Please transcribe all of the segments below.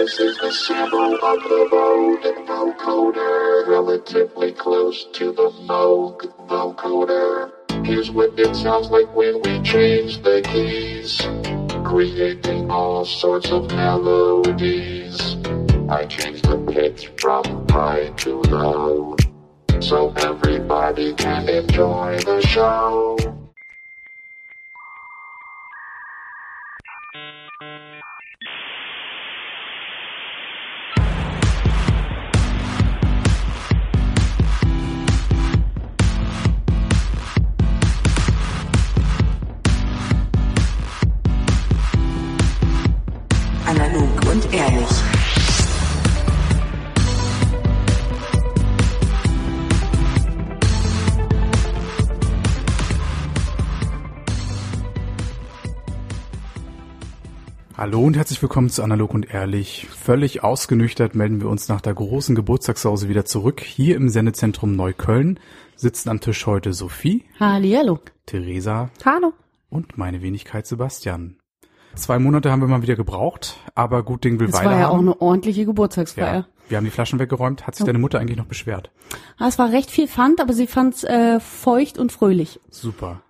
This is the sample of the Vogue vocoder, relatively close to the Moog vocoder. Here's what it sounds like when we change the keys, creating all sorts of melodies. I change the pitch from high to low, so everybody can enjoy the show. Und herzlich willkommen zu Analog und Ehrlich. Völlig ausgenüchtert melden wir uns nach der großen Geburtstagssause wieder zurück. Hier im Sendezentrum Neukölln sitzen am Tisch heute Sophie, Hallihallo. Theresa Hallo. und meine Wenigkeit Sebastian. Zwei Monate haben wir mal wieder gebraucht, aber gut Ding will Es Weile war ja haben. auch eine ordentliche Geburtstagsfeier. ja, wir haben die Flaschen weggeräumt. Hat sich deine Mutter eigentlich noch beschwert? Ah, es war recht viel Pfand, aber sie fand's äh, feucht und fröhlich. Super.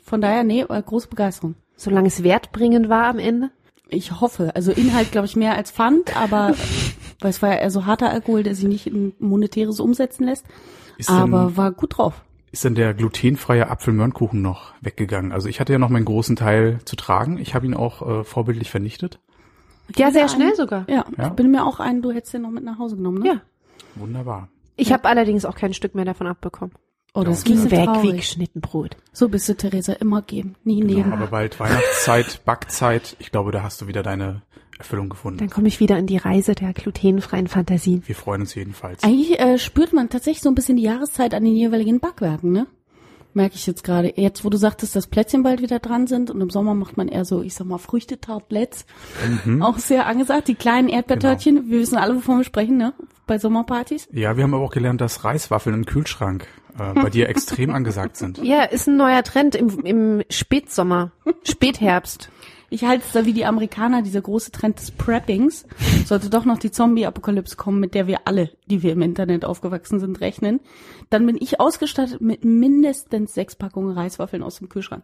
Von daher, nee, äh, große Begeisterung. Solange es wertbringend war am Ende. Ich hoffe. Also Inhalt, glaube ich, mehr als Pfand, aber weil es war ja eher so harter Alkohol, der sich nicht in monetäres umsetzen lässt. Ist aber denn, war gut drauf. ist denn der glutenfreie Apfelmörnkuchen noch weggegangen? Also ich hatte ja noch meinen großen Teil zu tragen. Ich habe ihn auch äh, vorbildlich vernichtet. Ja, sehr einen- schnell sogar. Ja, Ja. ich bin mir auch ein, du hättest den noch mit nach Hause genommen, ne? Ja. Wunderbar. Ich habe allerdings auch kein Stück mehr davon abbekommen. Oh, das Ging ist weg wie traurig. geschnitten Brot. So bist du, Theresa, immer geben, nie nehmen. Aber bald Weihnachtszeit, Backzeit. Ich glaube, da hast du wieder deine Erfüllung gefunden. Dann komme ich wieder in die Reise der glutenfreien Fantasien. Wir freuen uns jedenfalls. Eigentlich äh, spürt man tatsächlich so ein bisschen die Jahreszeit an den jeweiligen Backwerken, ne? Merke ich jetzt gerade. Jetzt, wo du sagtest, dass Plätzchen bald wieder dran sind und im Sommer macht man eher so, ich sag mal, Früchtetartlets. Auch sehr angesagt. Die kleinen Erdbeertörtchen, wir wissen alle, wovon wir sprechen, ne? Bei Sommerpartys. Ja, wir haben aber auch gelernt, dass Reiswaffeln im Kühlschrank äh, bei dir extrem angesagt sind. Ja, ist ein neuer Trend im, im Spätsommer, Spätherbst. Ich halte es da wie die Amerikaner, dieser große Trend des Preppings. Sollte doch noch die Zombie-Apokalypse kommen, mit der wir alle, die wir im Internet aufgewachsen sind, rechnen, dann bin ich ausgestattet mit mindestens sechs Packungen Reiswaffeln aus dem Kühlschrank,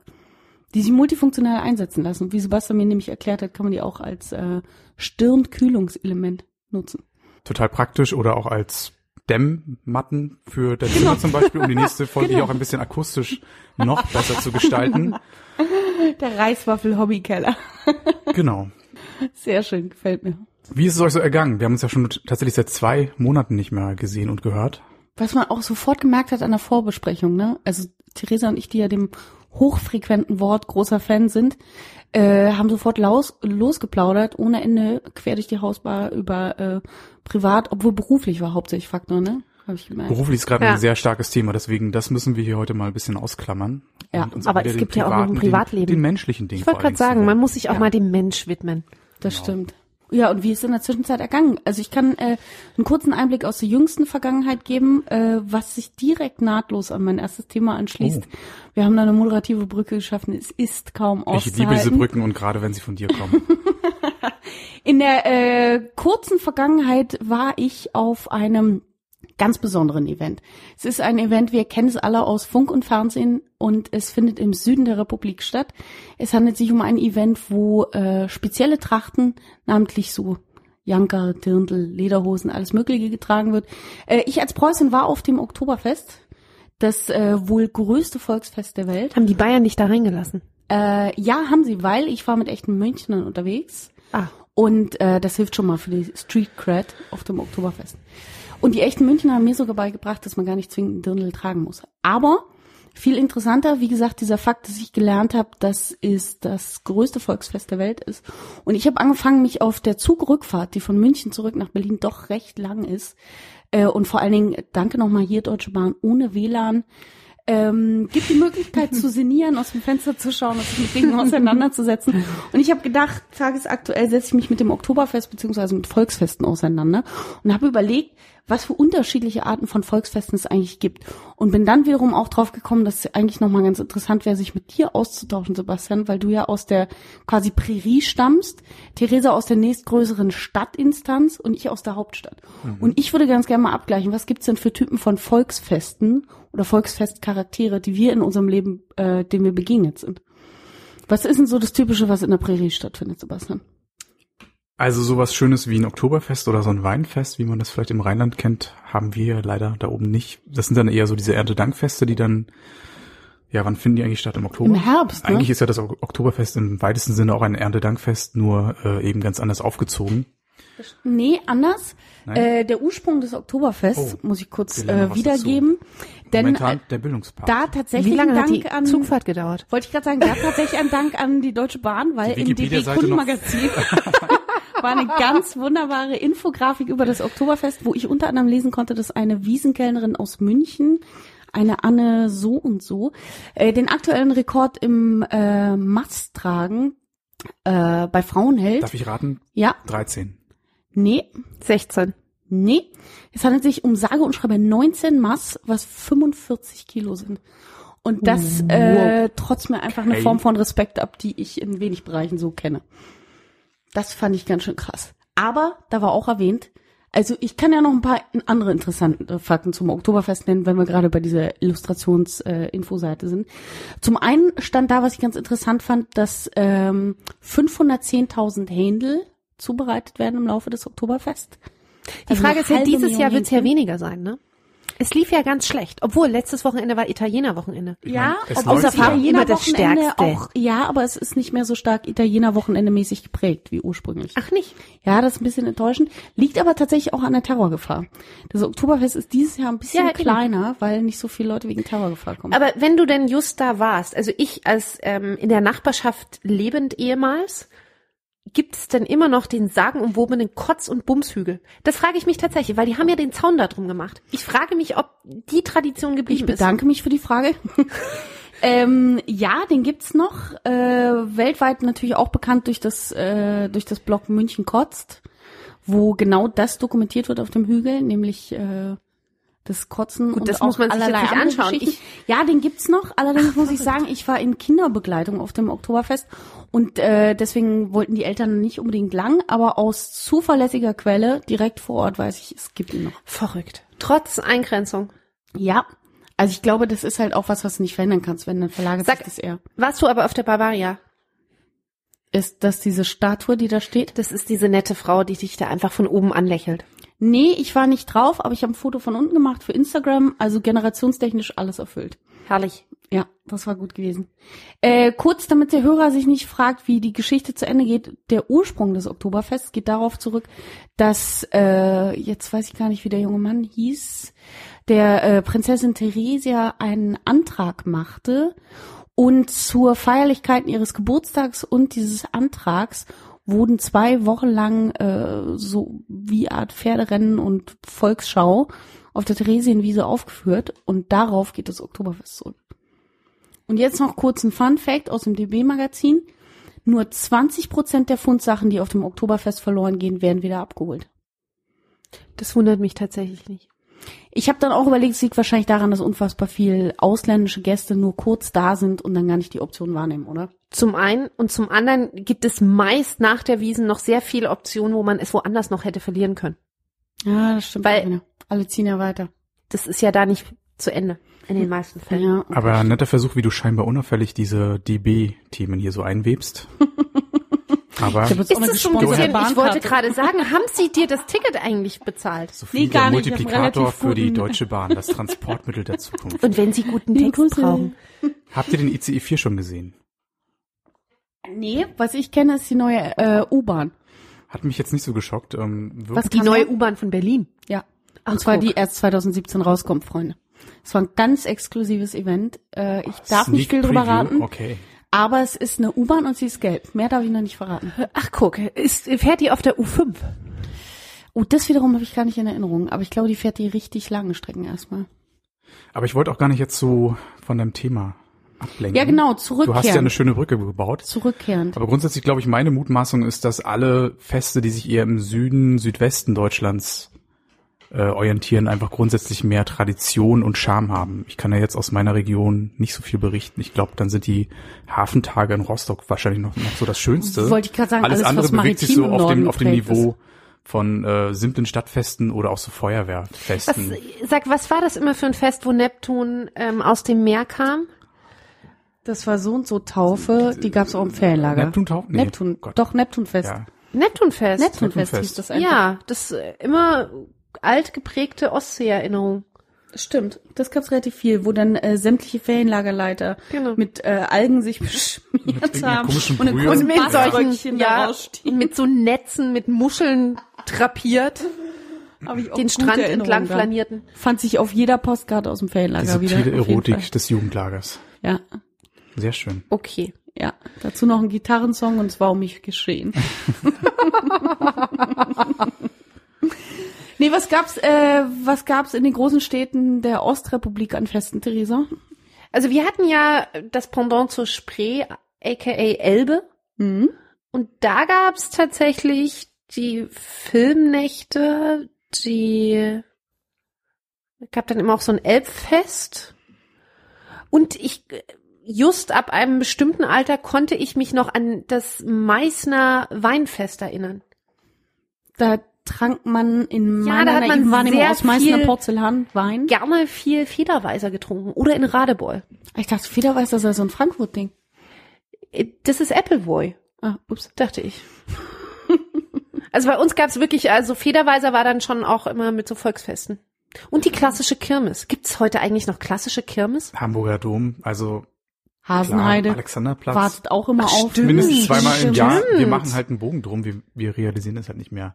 die sich multifunktional einsetzen lassen. Wie Sebastian mir nämlich erklärt hat, kann man die auch als äh, Stirnkühlungselement nutzen. Total praktisch oder auch als Dämmmatten für dein Zimmer zum Beispiel, um die nächste Folge hier auch ein bisschen akustisch noch besser zu gestalten. Der Reiswaffel-Hobbykeller. Genau. Sehr schön, gefällt mir. Wie ist es euch so ergangen? Wir haben uns ja schon tatsächlich seit zwei Monaten nicht mehr gesehen und gehört. Was man auch sofort gemerkt hat an der Vorbesprechung, ne? Also Theresa und ich, die ja dem hochfrequenten Wort großer Fan sind, äh, haben sofort los, losgeplaudert, ohne Ende, quer durch die Hausbar über äh, privat, obwohl beruflich war hauptsächlich Faktor, ne? Habe ich gemerkt. Beruflich ist gerade Ja. ein sehr starkes Thema, deswegen das müssen wir hier heute mal ein bisschen ausklammern. Ja, aber es gibt ja auch noch ein privaten, Privatleben. Den, den menschlichen Ding Ich wollte gerade sagen, man muss sich auch Ja. mal dem Mensch widmen. Das stimmt. Ja, und wie ist in der Zwischenzeit ergangen? Also ich kann äh, einen kurzen Einblick aus der jüngsten Vergangenheit geben, äh, was sich direkt nahtlos an mein erstes Thema anschließt. Oh. Wir haben da eine moderative Brücke geschaffen. Es ist kaum Ich auszuhalten. liebe diese Brücken und gerade wenn sie von dir kommen. In der äh, kurzen Vergangenheit war ich auf einem ganz besonderen Event. Es ist ein Event, wir kennen es alle aus Funk und Fernsehen und es findet im Süden der Republik statt. Es handelt sich um ein Event, wo äh, spezielle Trachten, namentlich so Janker, Dirndl, Lederhosen, alles Mögliche getragen wird. Äh, ich als Preußin war auf dem Oktoberfest, das äh, wohl größte Volksfest der Welt. Haben die Bayern nicht da reingelassen? Äh, ja, haben sie, weil ich war mit echten Münchnern unterwegs. Ah. Und äh, das hilft schon mal für die Street Cred auf dem Oktoberfest. Und die echten Münchner haben mir sogar beigebracht, dass man gar nicht zwingend einen Dirndl tragen muss. Aber viel interessanter, wie gesagt, dieser Fakt, dass ich gelernt habe, dass es das größte Volksfest der Welt ist. Und ich habe angefangen, mich auf der Zugrückfahrt, die von München zurück nach Berlin doch recht lang ist, äh, und vor allen Dingen, danke nochmal hier, Deutsche Bahn, ohne WLAN, ähm, gibt die Möglichkeit zu sinnieren, aus dem Fenster zu schauen und sich mit Dingen auseinanderzusetzen. Und ich habe gedacht, tagesaktuell setze ich mich mit dem Oktoberfest beziehungsweise mit Volksfesten auseinander und habe überlegt, was für unterschiedliche Arten von Volksfesten es eigentlich gibt. Und bin dann wiederum auch drauf gekommen, dass es eigentlich nochmal ganz interessant wäre, sich mit dir auszutauschen, Sebastian, weil du ja aus der quasi Prärie stammst, Theresa aus der nächstgrößeren Stadtinstanz und ich aus der Hauptstadt. Und ich würde ganz gerne mal abgleichen, was gibt's denn für Typen von Volksfesten oder Volksfestcharaktere, die wir in unserem Leben, äh, denen wir begegnet sind. Was ist denn so das Typische, was in der Prärie stattfindet, Sebastian? Also sowas Schönes wie ein Oktoberfest oder so ein Weinfest, wie man das vielleicht im Rheinland kennt, haben wir leider da oben nicht. Das sind dann eher so diese Erntedankfeste, die dann, ja, wann finden die eigentlich statt? Im Oktober? Im Herbst, ne? Eigentlich ist ja das Ok- Oktoberfest im weitesten Sinne auch ein Erntedankfest, nur äh, eben ganz anders aufgezogen. Nee, anders. Nein? Äh, der Ursprung des Oktoberfests Oh, muss ich kurz äh, wiedergeben. Denn Momentan äh, der Bildungspart. da tatsächlich Wie lange ein hat Dank die an Zugfahrt gedauert? wollte ich gerade sagen, da tatsächlich ein Dank an die Deutsche Bahn, weil Die im DB Kundenmagazin war eine ganz wunderbare Infografik über das Oktoberfest, wo ich unter anderem lesen konnte, dass eine Wiesenkellnerin aus München eine Anne so und so äh, den aktuellen Rekord im äh, Masttragen äh, bei Frauen hält. Darf ich raten? Ja, 13. nee, 16. Nee, es handelt sich um sage und schreibe 19 Mass, was 45 Kilo sind. Und das äh, trotz mir einfach eine Okay. Form von Respekt ab, die ich in wenig Bereichen so kenne. Das fand ich ganz schön krass. Aber da war auch erwähnt, also ich kann ja noch ein paar andere interessante Fakten zum Oktoberfest nennen, wenn wir gerade bei dieser Illustrations-Infoseite sind. Zum einen stand da, was ich ganz interessant fand, dass ähm, 510.000 Händel zubereitet werden im Laufe des Oktoberfest. Die Also Frage ist ja, dieses Jahr wird es ja weniger sein, ne? Es lief ja ganz schlecht. Obwohl, letztes Wochenende war Italiener-Wochenende. Ja, meine, es obwohl das ja. immer das Italiener-Wochenende Stärkste. auch, ja, aber es ist nicht mehr so stark Italiener-Wochenende mäßig geprägt wie ursprünglich. Ach nicht. Ja, das ist ein bisschen enttäuschend. Liegt aber tatsächlich auch an der Terrorgefahr. Das Oktoberfest ist dieses Jahr ein bisschen Ja, eben. kleiner, weil nicht so viele Leute wegen Terrorgefahr kommen. Aber wenn du denn just da warst, also ich als ähm, in der Nachbarschaft lebend ehemals, gibt es denn immer noch den sagenumwobenen Kotz- und Bumshügel? Das frage ich mich tatsächlich, weil die haben ja den Zaun da drum gemacht. Ich frage mich, ob die Tradition geblieben ich bedanke mich für die Frage. ähm, ja, den gibt's noch. Äh, weltweit natürlich auch bekannt durch das äh, durch das Blog München kotzt, wo genau das dokumentiert wird auf dem Hügel, nämlich äh, das Kotzen Gut, und das auch muss man sich allerlei anschauen. Geschichten. ja, den gibt's noch. Allerdings muss ich sagen, ich war in Kinderbegleitung auf dem Oktoberfest und äh, deswegen wollten die Eltern nicht unbedingt lang, aber aus zuverlässiger Quelle direkt vor Ort weiß ich, es gibt ihn noch. Verrückt. Trotz Eingrenzung. Ja. Also ich glaube, das ist halt auch was, was du nicht verändern kannst, wenn dann verlagert Sag- sich das eher. Warst du aber auf der Barbaria? Ist das diese Statue, die da steht? Das ist diese nette Frau, die dich da einfach von oben anlächelt. Nee, ich war nicht drauf, aber ich habe ein Foto von unten gemacht für Instagram, also generationstechnisch alles erfüllt. Herrlich. Ja, das war gut gewesen. Äh, kurz, damit der Hörer sich nicht fragt, wie die Geschichte zu Ende geht, der Ursprung des Oktoberfests geht darauf zurück, dass, äh, jetzt weiß ich gar nicht, wie der junge Mann hieß, der äh, Prinzessin Theresia einen Antrag machte und zur Feierlichkeiten ihres Geburtstags und dieses Antrags wurden zwei Wochen lang äh, so wie Art Pferderennen und Volksschau auf der Theresienwiese aufgeführt und darauf geht das Oktoberfest zurück. Und jetzt noch kurz ein Fun Fact aus dem DB-Magazin. Nur 20 Prozent der Fundsachen, die auf dem Oktoberfest verloren gehen, werden wieder abgeholt. Das wundert mich tatsächlich nicht. Ich habe dann auch überlegt, es liegt wahrscheinlich daran, dass unfassbar viel ausländische Gäste nur kurz da sind und dann gar nicht die Option wahrnehmen, oder? Zum einen und zum anderen gibt es meist nach der Wiesen noch sehr viele Optionen, wo man es woanders noch hätte verlieren können. Ja, das stimmt. Weil-. Alle ziehen ja weiter. Das ist ja da nicht zu Ende in den meisten Fällen. Ja, okay. Aber ein netter Versuch, wie du scheinbar unauffällig diese DB-Themen hier so einwebst. Aber Ich Ist es so ein gesponserte bisschen, ich wollte gerade sagen, haben Sie dir das Ticket eigentlich bezahlt? Sophie, Nee, gar der nicht. Multiplikator für die Deutsche Bahn, das Transportmittel der Zukunft. Und wenn Sie guten Text Grüße. brauchen. Habt ihr den ICE 4 schon gesehen? Nee, was ich kenne, ist die neue äh, U-Bahn. Hat mich jetzt nicht so geschockt. Ähm, Was Die neue? U-Bahn von Berlin. Ja. Ach, Und zwar guck. die erst 2017 rauskommt, Freunde. Es war ein ganz exklusives Event. Äh, ich darf nicht viel drüber raten, Okay. aber es ist eine U-Bahn und sie ist gelb. Mehr darf ich noch nicht verraten. Ach guck, ist, fährt die auf der U5? Oh, das wiederum habe ich gar nicht in Erinnerung, aber ich glaube, die fährt die richtig langen Strecken erstmal. Aber ich wollte auch gar nicht jetzt so von deinem Thema ablenken. Ja, genau, Du zurückkehren. hast ja eine schöne Brücke gebaut. Zurückkehrend. Aber grundsätzlich glaube ich, meine Mutmaßung ist, dass alle Feste, die sich eher im Süden, Südwesten Deutschlands äh, orientieren, einfach grundsätzlich mehr Tradition und Charme haben. Ich kann ja jetzt aus meiner Region nicht so viel berichten. Ich glaube, dann sind die Hafentage in Rostock wahrscheinlich noch, noch so das Schönste. Wollte ich gerade sagen, alles, alles, andere was bewegt sich so auf dem, auf dem Niveau von äh, simplen Stadtfesten oder auch so Was, Feuerwehrfesten. sag, was war das immer für ein Fest, wo Neptun ähm, aus dem Meer kam? Das war so und so Taufe, die gab's auch im Ferienlager. Neptuntaufe? Nee, Neptun, Gott. doch, Neptunfest. ja. Neptunfest. Neptunfest Neptunfest. hieß das einfach. Ja, das äh, immer alt geprägte Ostsee-Erinnerung. Stimmt, das gab's relativ viel, wo dann äh, sämtliche Ferienlagerleiter Genau. mit äh, Algen sich beschmiert haben und eine Brühe. große Mit da ja, mit so Netzen, mit Muscheln drapiert, Hab ich auch den Strand entlang flanierten. Fand sich auf jeder Postkarte aus dem Ferienlager wieder. subtile auf jeden Erotik des Jugendlagers. Ja, Sehr schön. Okay. ja. Dazu noch ein Gitarrensong und es war um mich geschehen. nee, was gab's, äh, was gab's in den großen Städten der Ostrepublik an Festen, Theresa? Also wir hatten ja das Pendant zur Spree, aka Elbe. Mhm. Und da gab's tatsächlich die Filmnächte, die gab dann immer auch so ein Elbfest. Und ich just ab einem bestimmten Alter konnte ich mich noch an das Meißner Weinfest erinnern. Da trank man in Ja, meiner da hat man naiven Wahrnehmung sehr aus Meißner Porzellan Wein. Gerne viel Federweiser getrunken oder in Radebeul. Ich dachte, Federweiß, das sei so ein Frankfurt-Ding. Äh, Das ist Appleboy. Ah, ups. dachte ich. also bei uns gab's wirklich, also Federweiser war dann schon auch immer mit so Volksfesten. Und die klassische Kirmes. Gibt's heute eigentlich noch klassische Kirmes? Hamburger Dom, also Hasenheide klar, Alexanderplatz. wartet auch immer Ach, auf. stimmt. Mindestens zweimal im Stimmt. Jahr. Wir machen halt einen Bogen drum. Wir, wir realisieren es halt nicht mehr.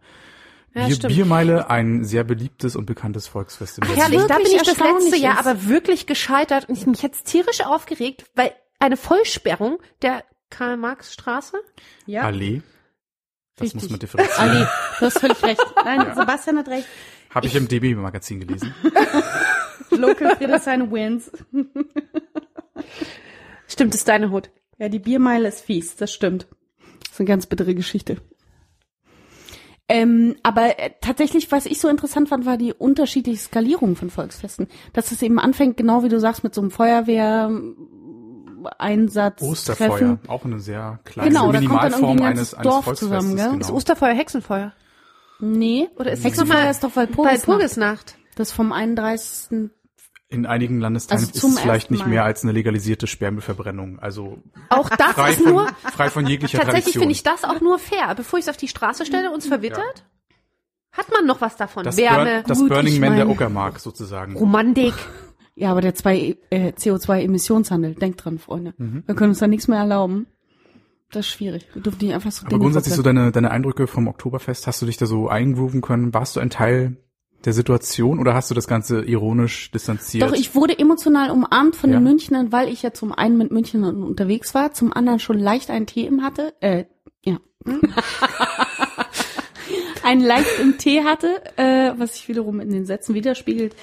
Ja, Bier, stimmt. Biermeile, ein sehr beliebtes und bekanntes Volksfest in Ach, herrlich, da bin wirklich ich das letzte Jahr aber wirklich gescheitert und ich mich jetzt tierisch aufgeregt, weil eine Vollsperrung der Karl-Marx-Straße Ja, Allee. Das Richtig. muss man differenzieren. Ali, du hast völlig recht. Nein, Sebastian hat recht. Habe ich im DB-Magazin gelesen. Local Friedrichshain wins. Stimmt, ist deine Hut. Ja, die Biermeile ist fies, das stimmt. Das ist eine ganz bittere Geschichte. Ähm, aber äh, tatsächlich, was ich so interessant fand, war die unterschiedliche Skalierung von Volksfesten. Dass es eben anfängt, genau wie du sagst, mit so einem Feuerwehr, Einsatz, Osterfeuer, Treffen. auch eine sehr kleine Genau, da kommt dann Minimalform irgendwie ein eines, ganzes eines Dorf zusammen, gell? Ist Genau. Osterfeuer Hexenfeuer? Nee, Oder ist es Hexenfeuer ist doch Walpurgisnacht. Walpurgisnacht? Das vom 31. In einigen Landesteilen Also ist es vielleicht nicht mehr als eine legalisierte Sperrmüllverbrennung. Also Auch das frei ist von, nur, frei von jeglicher tatsächlich finde ich das auch nur fair. Bevor ich es auf die Straße stelle, uns verwittert, hat man noch was davon. das, Wärme, Burn, das Gut, Burning Man der Uckermark sozusagen. Romantik. Ja, aber der zwei, äh, CO2-Emissionshandel, denkt dran, Freunde. Mhm. Wir können uns da nichts mehr erlauben. Das ist schwierig. Wir dürfen nicht einfach so Aber Dinge grundsätzlich so verbrennen. deine, deine Eindrücke vom Oktoberfest, hast du dich da so eingrooven können? Warst du ein Teil der Situation oder hast du das Ganze ironisch distanziert? Doch, ich wurde emotional umarmt von Ja. den Münchnern, weil ich ja zum einen mit Münchnern unterwegs war, zum anderen schon leicht einen Tee im hatte, äh, ja. einen leicht im Tee hatte, äh, was sich wiederum in den Sätzen widerspiegelt,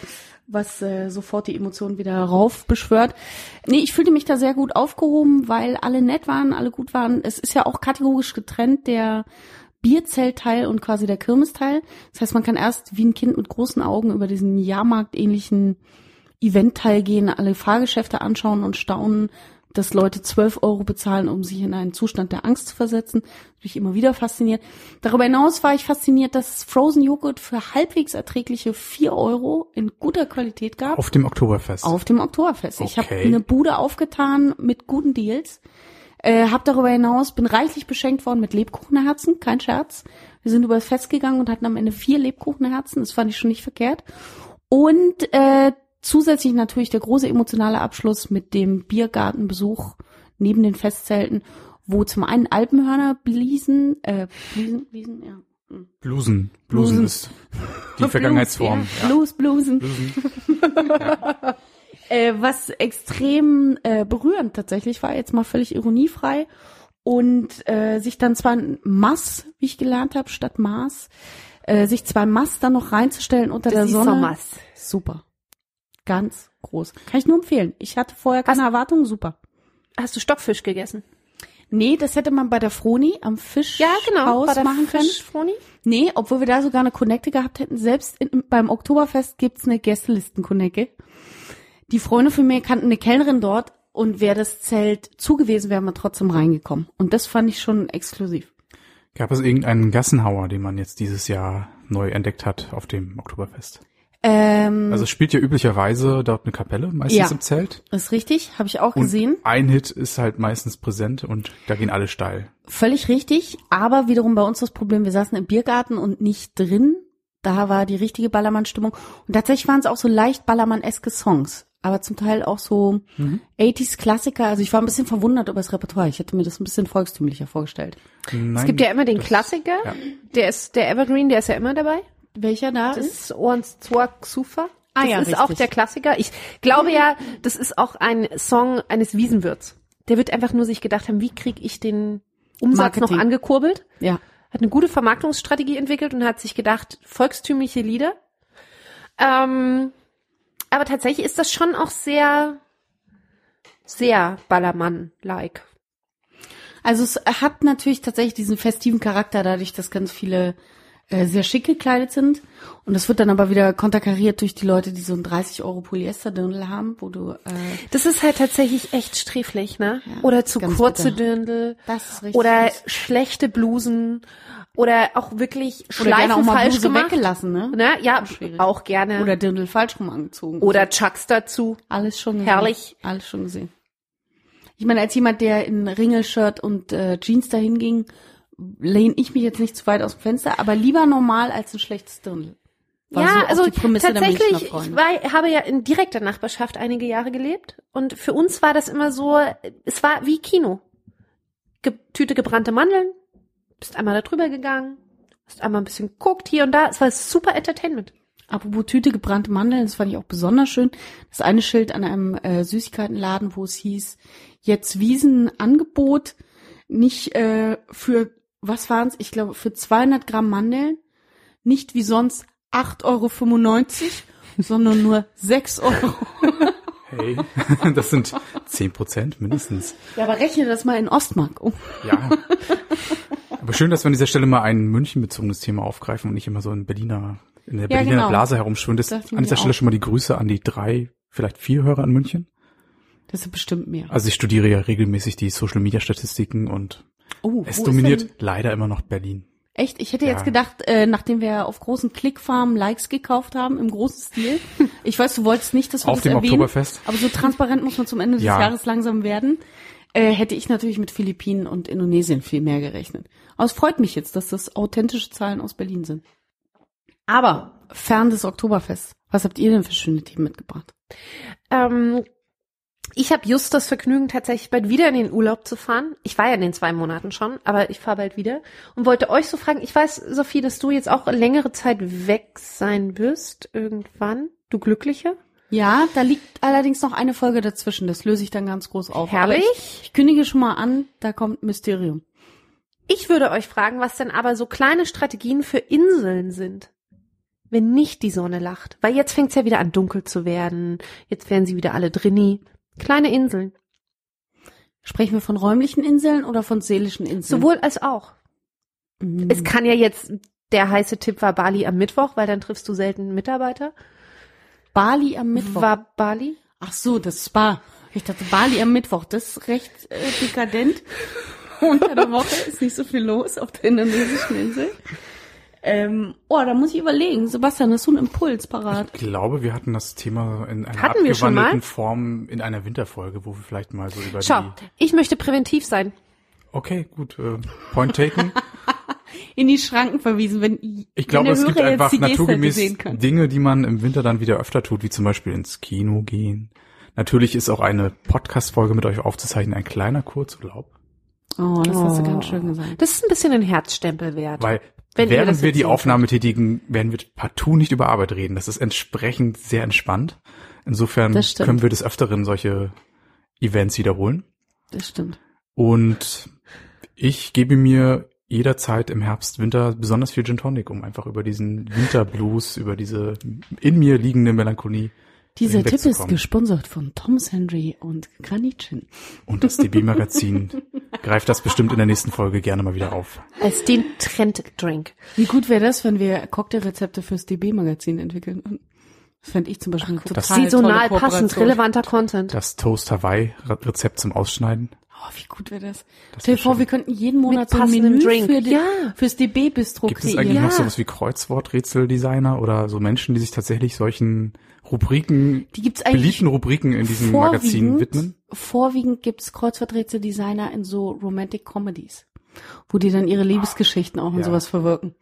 was äh, sofort die Emotionen wieder raufbeschwört. Nee, ich fühlte mich da sehr gut aufgehoben, weil alle nett waren, alle gut waren. Es ist ja auch kategorisch getrennt, der Bierzeltteil und quasi der Kirmesteil. Das heißt, man kann erst wie ein Kind mit großen Augen über diesen Jahrmarktähnlichen Eventteil gehen, alle Fahrgeschäfte anschauen und staunen, dass Leute 12 Euro bezahlen, um sich in einen Zustand der Angst zu versetzen. Das mich immer wieder fasziniert. Darüber hinaus war ich fasziniert, dass es Frozen Joghurt für halbwegs erträgliche 4 Euro in guter Qualität gab. Auf dem Oktoberfest. Auf dem Oktoberfest. Ich habe Okay. eine Bude aufgetan mit guten Deals. Äh, hab darüber hinaus, bin reichlich beschenkt worden mit Lebkuchenherzen, kein Scherz. Wir sind übers Fest gegangen und hatten am Ende vier Lebkuchenherzen, das fand ich schon nicht verkehrt. Und äh, zusätzlich natürlich der große emotionale Abschluss mit dem Biergartenbesuch neben den Festzelten, wo zum einen Alpenhörner bliesen, äh, bliesen, bliesen, ja. Blusen. Blusen Blusen. ist die Vergangenheitsform. Ja. Blues, Blusen. Blusen. Äh, was extrem äh, berührend tatsächlich war, jetzt mal völlig ironiefrei. Und äh, sich dann zwar ein Mass, wie ich gelernt habe, statt Maß, äh, sich zwei Maß dann noch reinzustellen unter der Das ist Sonne. so Mass. Super. Ganz groß. Kann ich nur empfehlen. Ich hatte vorher keine Erwartungen, super. Hast du Stockfisch gegessen? Nee, das hätte man bei der Froni am Fischhaus genau, Bei der machen können. Fischfroni? Nee, obwohl wir da sogar eine Connecte gehabt hätten. Selbst in, beim Oktoberfest gibt's eine Gästelisten-Connecte. Die Freunde von mir kannten eine Kellnerin dort und wäre das Zelt zugewiesen, wäre man trotzdem reingekommen. Und das fand ich schon exklusiv. Gab es irgendeinen Gassenhauer, den man jetzt dieses Jahr neu entdeckt hat auf dem Oktoberfest? Ähm, Also es spielt ja üblicherweise dort eine Kapelle, meistens Ja. im Zelt. ist richtig, habe ich auch Und gesehen. ein Hit ist halt meistens präsent und da gehen alle steil. Völlig richtig, aber wiederum bei uns das Problem, wir saßen im Biergarten und nicht drin. Da war die richtige Ballermann-Stimmung. Und tatsächlich waren es auch so leicht Ballermann-eske Songs, aber zum Teil auch so 80s-Klassiker. Also ich war ein bisschen verwundert über das Repertoire. Ich hätte mir das ein bisschen volkstümlicher vorgestellt. Nein, Es gibt ja immer den das- Klassiker. ja. Der ist, der Evergreen, der ist ja immer dabei. Welcher da Das ist? ist Ohrens Zwar Xufa. Ah Das ja, ist auch richtig. der Klassiker. Ich glaube ja, das ist auch ein Song eines Wiesenwirts. Der wird einfach nur sich gedacht haben, wie kriege ich den Umsatz Marketing. noch angekurbelt? Ja. Hat eine gute Vermarktungsstrategie entwickelt und hat sich gedacht, volkstümliche Lieder. Ähm, aber tatsächlich ist das schon auch sehr, sehr Ballermann-like. Also es hat natürlich tatsächlich diesen festiven Charakter, dadurch, dass ganz viele äh, sehr schick gekleidet sind. Und das wird dann aber wieder konterkariert durch die Leute, die so ein 30 Euro Polyester-Dirndl haben, wo du äh, Das ist halt tatsächlich echt sträflich, ne? Ja, oder zu kurze bitter. Dirndl. Das ist richtig Oder schlechte Blusen. Oder auch wirklich oder gerne Schleifen auch mal falsch Bluse gemacht. weggelassen, ne? Ne? Ja, Schwierig. auch gerne. Oder Dirndl falsch rum angezogen. oder Chucks dazu. alles schon gesehen. herrlich. Alles schon gesehen. Ich meine, als jemand, der in Ringelshirt und äh, Jeans dahin ging, lehne ich mich jetzt nicht zu weit aus dem Fenster, aber lieber normal als ein schlechtes Dirndl. War ja, so also tatsächlich, ich war, habe ja in direkter Nachbarschaft einige Jahre gelebt und für uns war das immer so, es war wie Kino. Ge Tüte gebrannte Mandeln, bist einmal da drüber gegangen, hast einmal ein bisschen geguckt hier und da, es war super Entertainment. Apropos Tüte gebrannte Mandeln, das fand ich auch besonders schön. Das eine Schild an einem äh, Süßigkeitenladen, wo es hieß, jetzt Wiesenangebot, nicht äh, für, was waren's? Ich glaube, für 200 Gramm Mandeln, nicht wie sonst 8,95 Euro, sondern nur 6 Euro. Hey, das sind 10 Prozent mindestens. Ja, aber rechne das mal in Ostmark um. Ja. Aber schön, dass wir an dieser Stelle mal ein Münchenbezogenes Thema aufgreifen und nicht immer so in Berliner, in der Ja, Berliner genau. Blase herumschwimmen. Das, an dieser Stelle auch. schon mal die Grüße an die drei, vielleicht vier Hörer in München. Das sind bestimmt mehr. Also ich studiere ja regelmäßig die Social Media Statistiken und Oh, es dominiert leider immer noch Berlin. Echt? Ich hätte Ja. jetzt gedacht, äh, nachdem wir auf großen Klickfarmen Likes gekauft haben, im großen Stil. Ich weiß, du wolltest nicht, dass wir Auf das dem erwähnen, Oktoberfest? aber so transparent muss man zum Ende des Ja. Jahres langsam werden. Äh, hätte ich natürlich mit Philippinen und Indonesien viel mehr gerechnet. Aber es freut mich jetzt, dass das authentische Zahlen aus Berlin sind. Aber fern des Oktoberfests, was habt ihr denn für schöne Themen mitgebracht? Ähm, ich habe just das Vergnügen, tatsächlich bald wieder in den Urlaub zu fahren. Ich war ja in den zwei Monaten schon, aber ich fahre bald wieder und wollte euch so fragen, ich weiß, Sophie, dass du jetzt auch längere Zeit weg sein wirst, irgendwann. Du Glückliche? Ja, da liegt allerdings noch eine Folge dazwischen. Das löse ich dann ganz groß auf. Herrlich. Ich, ich kündige schon mal an, da kommt Mysterium. Ich würde euch fragen, was denn aber so kleine Strategien für Inseln sind, wenn nicht die Sonne lacht. Weil jetzt fängt's ja wieder an dunkel zu werden. Jetzt werden sie wieder alle drinni. Kleine Inseln. Sprechen wir von räumlichen Inseln oder von seelischen Inseln? Sowohl als auch. Mhm. Es kann ja jetzt, der heiße Tipp war Bali am Mittwoch, weil dann triffst du selten Mitarbeiter. Bali am Mittwoch. War Bali? Ach so, das Spa. Ich dachte Bali am Mittwoch. Das ist recht äh, dekadent. Unter der Woche ist nicht so viel los auf der indonesischen Insel. Ähm, oh, da muss ich überlegen. Sebastian, hast du einen Impuls parat? Ich glaube, wir hatten das Thema in einer Hatten abgewandelten? Form in einer Winterfolge, wo wir vielleicht mal so über Schau, die... ich möchte präventiv sein. Okay, gut. Äh, point taken. In die Schranken verwiesen, wenn Ich glaube, wenn es gibt einfach naturgemäß. Dinge, die man im Winter dann wieder öfter tut, wie zum Beispiel ins Kino gehen. Natürlich ist auch eine Podcast-Folge mit euch aufzuzeichnen ein kleiner Kurzurlaub, Oh, das hast du ganz schön gesagt. Das ist ein bisschen ein Herzstempel wert. weil Wenn während wir die Aufnahme tätigen, werden wir partout nicht über Arbeit reden. Das ist entsprechend sehr entspannt. Insofern können wir des Öfteren solche Events wiederholen. Das stimmt. Und ich gebe mir jederzeit im Herbst, Winter besonders viel Gin Tonic, um einfach über diesen Winterblues, über diese in mir liegende Melancholie Dieser Tipp ist gesponsert von Thomas Henry und Granitchen. Und das DB-Magazin greift das bestimmt in der nächsten Folge gerne mal wieder auf. Als den Trenddrink. Wie gut wäre das, wenn wir Cocktailrezepte fürs DB-Magazin entwickeln? Das fände ich zum Beispiel eine total Saisonal tolle passend, relevanter Content. Das Toast Hawaii-Rezept zum Ausschneiden. Oh, wie gut wäre das? Das Stell dir vor, wir könnten jeden Monat so ein Menü Drink. für die, Ja. fürs DB-Bistro Gibt es kreieren. eigentlich noch Ja. sowas wie Kreuzworträtsel-Designer oder so Menschen, die sich tatsächlich solchen Rubriken, Die gibt's eigentlich beliebten Rubriken in diesem Magazin vorwiegend, widmen? vorwiegend gibt's Kreuzworträtsel-Designer in so Romantic Comedies, wo die dann ihre Liebesgeschichten auch in Ja. sowas verwirken.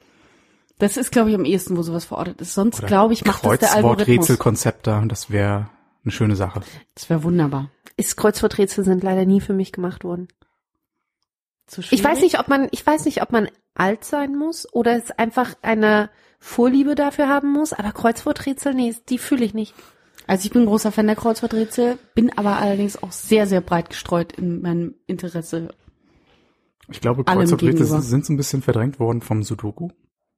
Das ist, glaube ich, am ehesten, wo sowas verortet ist. Sonst, glaube ich, macht das der Algorithmus. Kreuzworträtselkonzepter, das wäre eine schöne Sache. Das wäre wunderbar. Ist Kreuzworträtsel sind leider nie für mich gemacht worden. Zu Ich weiß nicht, ob man, ich weiß nicht, ob man alt sein muss oder es einfach eine Vorliebe dafür haben muss, aber Kreuzworträtsel, nee, die fühle ich nicht. Also ich bin ein großer Fan der Kreuzworträtsel, bin aber allerdings auch sehr, sehr breit gestreut in meinem Interesse. Ich glaube, Kreuzworträtsel sind so ein bisschen verdrängt worden vom Sudoku.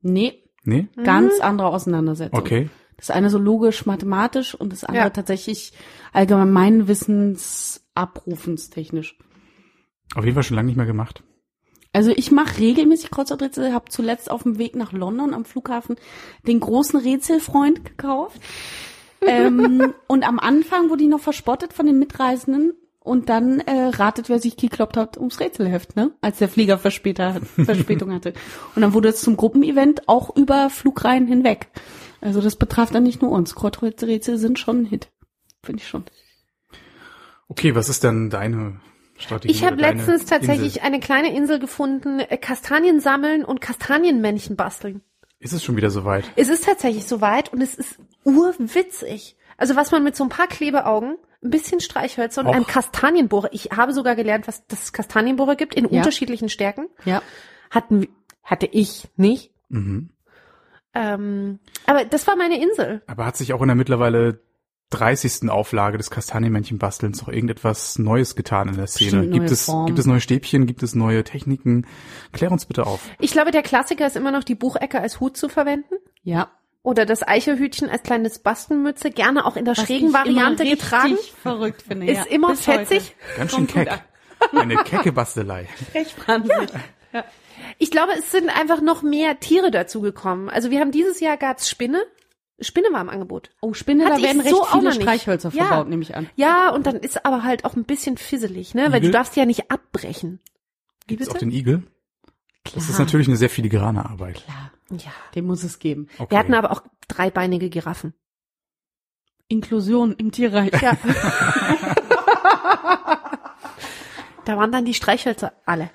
Nee, Nee? ganz andere Auseinandersetzung. Okay. Das eine so logisch, mathematisch und das andere Ja. tatsächlich allgemein wissensabrufenstechnisch. Auf jeden Fall schon lange nicht mehr gemacht. Also ich mache regelmäßig Kreuzworträtsel, habe zuletzt auf dem Weg nach London am Flughafen den großen Rätselfreund gekauft. ähm, und am Anfang wurde ich noch verspottet von den Mitreisenden und dann äh, ratet, wer sich gekloppt hat ums Rätselheft, ne? Als der Flieger Verspäter, Verspätung hatte. Und dann wurde es zum Gruppenevent auch über Flugreihen hinweg. Also das betraf dann nicht nur uns. Kreuzworträtsel sind schon ein Hit. Finde ich schon. Okay, was ist denn deine Strategie? Ich habe letztens tatsächlich Insel? eine kleine Insel gefunden, äh, Kastanien sammeln und Kastanienmännchen basteln. Ist es schon wieder soweit? Es ist tatsächlich soweit und es ist urwitzig. Also was man mit so ein paar Klebeaugen, ein bisschen Streichhölzer und Och. einem Kastanienbohrer, ich habe sogar gelernt, was das Kastanienbohrer gibt in Ja. unterschiedlichen Stärken. Ja. Hatten, hatte ich nicht. Mhm. Ähm, aber das war meine Insel. Aber hat sich auch in der mittlerweile 30. Auflage des Kastanienmännchen-Bastelns noch irgendetwas Neues getan in der Szene? Gibt es, gibt es neue Stäbchen? Gibt es neue Techniken? Klär uns bitte auf. Ich glaube, der Klassiker ist immer noch die Buchecke als Hut zu verwenden. Ja. Oder das Eichelhütchen als kleines Bastenmütze, gerne auch in der Was schrägen ich Variante immer getragen. richtig verrückt finde. Ist ja, immer bis heute. fetzig. Ganz schön keck. Eine kecke Bastelei. Recht franzig. Ich glaube, es sind einfach noch mehr Tiere dazugekommen. Also wir haben dieses Jahr gab's Spinne. Spinne war im Angebot. Oh, Spinne, Hatte da werden recht so auch viele. Streichhölzer Ja. verbaut, nehme ich an. Ja, und dann ist aber halt auch ein bisschen fisselig, ne? Weil du Igel? darfst ja nicht abbrechen. Wie Gibt es auch den Igel? Das ist natürlich eine sehr filigrane Arbeit. Klar, Ja. den muss es geben. Okay. Wir hatten aber auch dreibeinige Giraffen. Inklusion im Tierreich. Ja. da waren dann die Streichhölzer alle.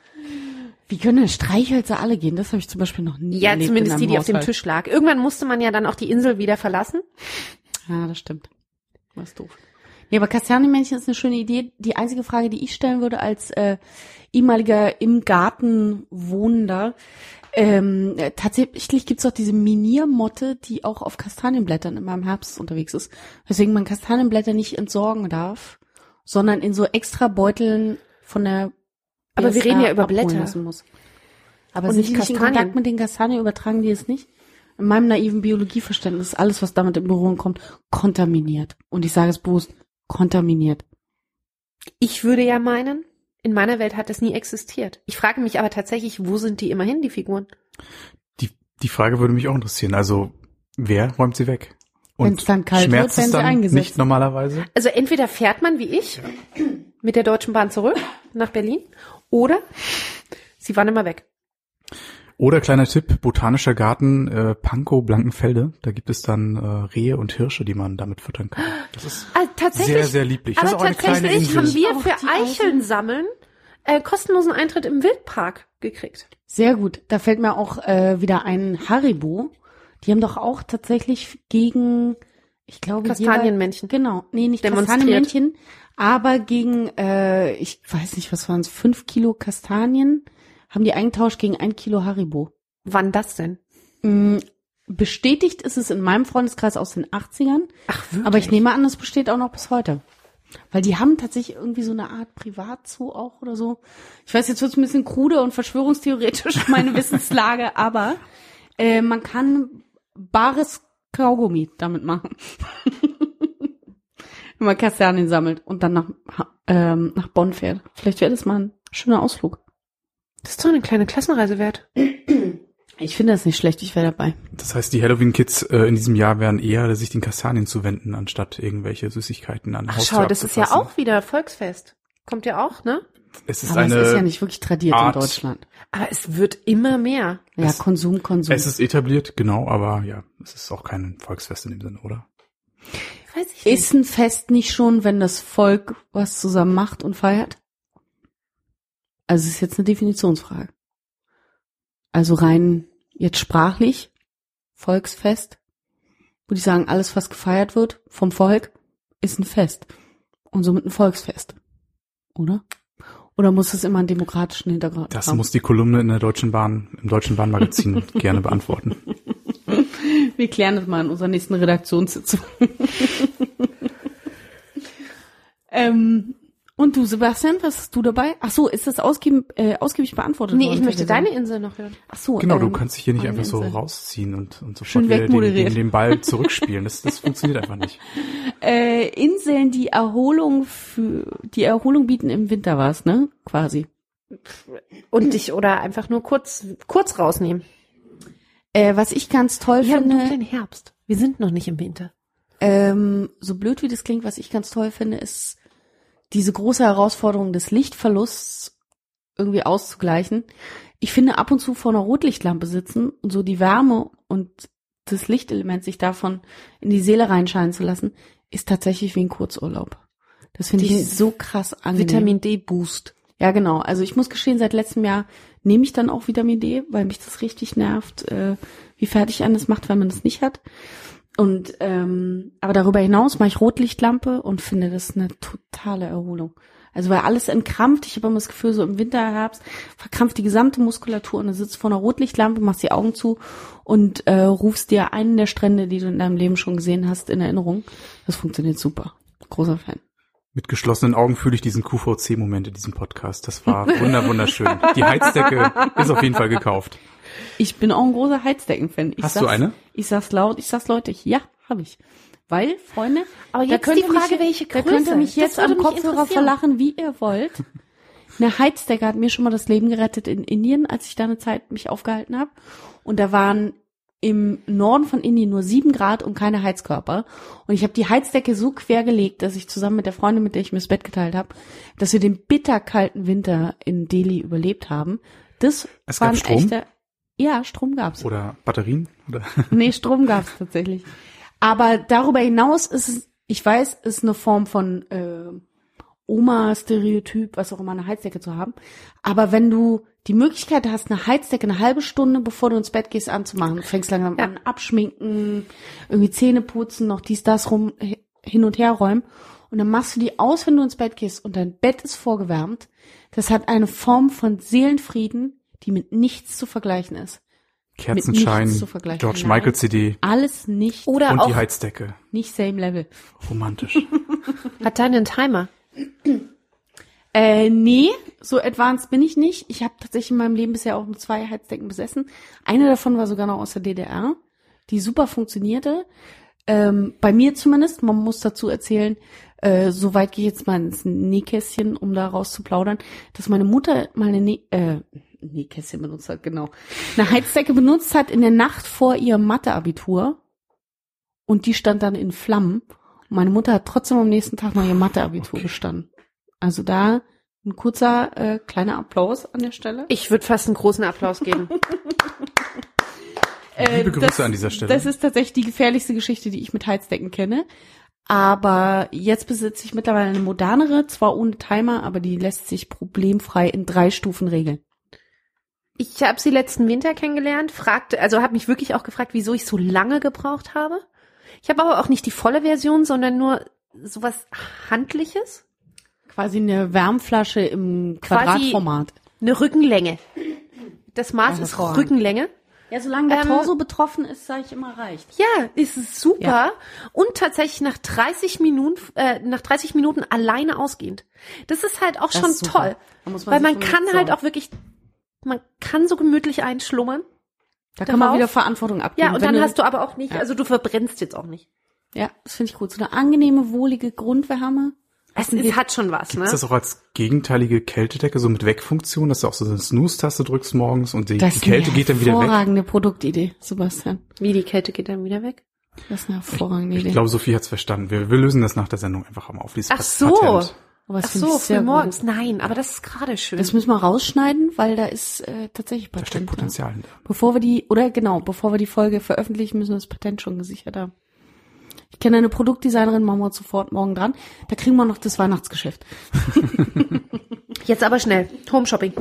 Wie können denn Streichhölzer alle gehen? Das habe ich zum Beispiel noch nie Ja, zumindest in die, die auf dem. Tisch lag. Irgendwann musste man ja dann auch die Insel wieder verlassen. Ja, das stimmt. Was doof. Nee, aber Kastanienmännchen ist eine schöne Idee. Die einzige Frage, die ich stellen würde als äh, ehemaliger im Garten Wohnender, ähm, äh, tatsächlich gibt's auch diese Miniermotte, die auch auf Kastanienblättern immer im Herbst unterwegs ist. Weswegen man Kastanienblätter nicht entsorgen darf, sondern in so extra Beuteln von der Aber wir reden ja über Blätter. Muss. Aber Und sind nicht die nicht in Kastanien. Kontakt mit den Kastanien, übertragen die es nicht? In meinem naiven Biologieverständnis ist alles, was damit in Berührung kommt, kontaminiert. Und ich sage es bewusst, kontaminiert. Ich würde ja meinen, in meiner Welt hat das nie existiert. Ich frage mich aber tatsächlich, wo sind die immerhin, die Figuren? Die, die Frage würde mich auch interessieren. Also, wer räumt sie weg? Wenn's dann kalt schmerzt wird, werden es sie dann eingesetzt. nicht normalerweise? Also entweder fährt man wie ich mit der Deutschen Bahn zurück nach Berlin oder sie waren immer weg. Oder kleiner Tipp, Botanischer Garten, äh, Pankow, Blankenfelde. Da gibt es dann äh, Rehe und Hirsche, die man damit füttern kann. Das ist Ah, tatsächlich. sehr, sehr lieblich. Das aber ist auch eine kleine tatsächlich haben wir für Eicheln sammeln äh, kostenlosen Eintritt im Wildpark gekriegt. Sehr gut. Da fällt mir auch äh, wieder ein Haribo. Die haben doch auch tatsächlich gegen, ich glaube, Kastanienmännchen. jeweils- Genau, nee, nicht. Kastanienmännchen, aber gegen, äh, ich weiß nicht, was waren es, fünf Kilo Kastanien, haben die eingetauscht gegen ein Kilo Haribo. Wann das denn? Mm, Bestätigt ist es in meinem Freundeskreis aus den 80ern, Ach, wirklich? aber ich nehme an, es besteht auch noch bis heute. Weil die haben tatsächlich irgendwie so eine Art Privatzoo auch oder so. Ich weiß, jetzt wird's ein bisschen krude und verschwörungstheoretisch meine Wissenslage, aber äh, man kann bares Kaugummi damit machen. wenn man Kastanien sammelt und dann nach, ähm, nach Bonn fährt. Vielleicht wäre das mal ein schöner Ausflug. Das ist doch eine kleine Klassenreise wert. Ich finde das nicht schlecht, ich wäre dabei. Das heißt, die Halloween-Kids äh, in diesem Jahr werden eher sich den Kastanien zuwenden, anstatt irgendwelche Süßigkeiten an Ach Haustür schau, das ist ja auch wieder Volksfest. Kommt ja auch, ne? Es ist Aber eine, es ist ja nicht wirklich tradiert Art- in Deutschland. Aber es wird immer mehr. Ja, Es- Konsum, Konsum. es ist etabliert, genau, aber ja, es ist auch kein Volksfest in dem Sinne, oder? Weiß ich nicht. Ist ein Fest nicht schon, wenn das Volk was zusammen macht und feiert? Also es ist jetzt eine Definitionsfrage. Also rein jetzt sprachlich, Volksfest, würde ich sagen, alles, was gefeiert wird vom Volk, ist ein Fest. Und somit ein Volksfest. Oder? Oder muss es immer einen demokratischen Hintergrund Das haben? muss die Kolumne in der Deutschen Bahn, im Deutschen Bahnmagazin gerne beantworten. Wir klären das mal in unserer nächsten Redaktionssitzung. ähm, und du, Sebastian, was hast du dabei? Ach so, ist das ausgiebig, äh, ausgiebig beantwortet Nee, worden? ich möchte deine. Insel noch hören. Ach so, Genau, du ähm, kannst dich hier nicht einfach so Insel. rausziehen und, und Schön sofort wieder den, den, den Ball zurückspielen. Das, das funktioniert einfach nicht. Äh, Inseln, die Erholung für, die Erholung bieten im Winter war's, ne? Quasi. Und dich oder einfach nur kurz, kurz rausnehmen. Äh, was ich ganz toll Wir haben finde, dunklen Herbst. Wir sind noch nicht im Winter. Ähm, so blöd wie das klingt, was ich ganz toll finde, ist diese große Herausforderung des Lichtverlusts irgendwie auszugleichen. Ich finde ab und zu vor einer Rotlichtlampe sitzen und so die Wärme und das Lichtelement sich davon in die Seele reinscheinen zu lassen, ist tatsächlich wie ein Kurzurlaub. Das finde ich so krass angenehm. Vitamin D Boost. Ja, genau. Also ich muss gestehen, seit letztem Jahr nehme ich dann auch Vitamin D, weil mich das richtig nervt, äh, wie fertig einen das macht, wenn man das nicht hat. Und ähm, aber darüber hinaus mache ich Rotlichtlampe und finde das eine totale Erholung. Also weil alles entkrampft, ich habe immer das Gefühl, so im Winter, Herbst verkrampft die gesamte Muskulatur und du sitzt vor einer Rotlichtlampe, machst die Augen zu und äh, rufst dir einen der Strände, die du in deinem Leben schon gesehen hast, in Erinnerung. Das funktioniert super. Großer Fan. Mit geschlossenen Augen fühle ich diesen QVC-Moment in diesem Podcast. Das war wunder wunderschön. Die Heizdecke ist auf jeden Fall gekauft. Ich bin auch ein großer Heizdecken-Fan. Ich Hast du sag's- eine? Ich sag's laut, ich sag's Leute, ja, habe ich. Weil, Freunde, Aber da jetzt könnt die ihr mich- Frage, welche Da könnt ihr Größe? mich jetzt am mich Kopfhörer verlachen, wie ihr wollt. Eine Heizdecke hat mir schon mal das Leben gerettet in Indien, als ich da eine Zeit mich aufgehalten habe. Und da waren im Norden von Indien nur sieben Grad und keine Heizkörper. Und ich habe die Heizdecke so quer gelegt, dass ich zusammen mit der Freundin, mit der ich mir das Bett geteilt habe, dass wir den bitterkalten Winter in Delhi überlebt haben. Das Es war gab ein Strom? echter. Ja, Strom gab's. Oder Batterien? Oder? Nee, Strom gab's tatsächlich. Aber darüber hinaus ist es, ich weiß, ist eine Form von äh, Oma-Stereotyp, was auch immer, eine Heizdecke zu haben. Aber wenn du die Möglichkeit hast, eine Heizdecke eine halbe Stunde, bevor du ins Bett gehst, anzumachen, du fängst langsam Ja. an, abschminken, irgendwie Zähne putzen, noch dies, das rum, hin und her räumen. Und dann machst du die aus, wenn du ins Bett gehst und dein Bett ist vorgewärmt. Das hat eine Form von Seelenfrieden, die mit nichts zu vergleichen ist. Kerzenschein, nichts zu vergleichen. George Nein. Michael CD Alles nicht, Oder und auch, die Heizdecke. nicht same level. Romantisch. hat deine einen Timer? Äh, nee, so advanced bin ich nicht. Ich habe tatsächlich in meinem Leben bisher auch zwei Heizdecken besessen. Eine davon war sogar noch aus der DDR, die super funktionierte. Ähm, bei mir zumindest, man muss dazu erzählen, äh, so weit gehe ich jetzt mal ins Nähkästchen, um da rauszuplaudern, dass meine Mutter mal eine Näh äh, Nähkästchen benutzt hat, genau. Eine Heizdecke benutzt hat in der Nacht vor ihrem Matheabitur und die stand dann in Flammen. Und meine Mutter hat trotzdem am nächsten Tag noch ihr Matheabitur Okay. bestanden. Also da ein kurzer äh, kleiner Applaus an der Stelle. Ich würde fast einen großen Applaus geben. Liebe Grüße das, an dieser Stelle. Das ist tatsächlich die gefährlichste Geschichte, die ich mit Heizdecken kenne. Aber jetzt besitze ich mittlerweile eine modernere, zwar ohne Timer, aber die lässt sich problemfrei in drei Stufen regeln. Ich habe sie letzten Winter kennengelernt, fragte, also habe mich wirklich auch gefragt, wieso ich so lange gebraucht habe. Ich habe aber auch nicht die volle Version, sondern nur sowas handliches, Quasi eine Wärmflasche im Quasi- Quadratformat. eine Rückenlänge. Das Maß Ja, ist. Rückenlänge. Ja, solange der Ähm, Torso betroffen ist, sage ich immer reicht. Ja, ist es super Ja. und tatsächlich nach 30 Minuten äh, nach 30 Minuten alleine ausgehend. Das ist halt auch Das schon toll, man weil man kann halt auch wirklich man kann so gemütlich einschlummern. Da kann man wieder Verantwortung abgeben. Ja, und dann hast du aber auch nicht, Ja. also du verbrennst jetzt auch nicht. Ja, das finde ich gut. So eine angenehme, wohlige Grundwärme. Es, es hat schon was, ne? Ist das auch als gegenteilige Kältedecke, so mit Wegfunktion, dass du auch so eine Snooze-Taste drückst morgens und die, Das die ist eine Kälte geht dann wieder weg? hervorragende Produktidee, Sebastian. Wie die Kälte geht dann wieder weg. Das ist eine hervorragende Ich Idee. glaube, Sophie hat's verstanden. Wir, wir lösen das nach der Sendung einfach mal auf. Dieses Ach so. Patent. Das Ach so, ich für gut. morgens. Nein, aber das ist gerade schön. Das müssen wir rausschneiden, weil da ist äh, tatsächlich Da steckt Patent. Potenzial hinter. Bevor wir die, oder genau, bevor wir die Folge veröffentlichen, müssen wir das Patent schon gesichert haben. Ich kenne eine Produktdesignerin, machen wir uns sofort morgen dran. Da kriegen wir noch das Weihnachtsgeschäft. Jetzt aber schnell. Home Shopping.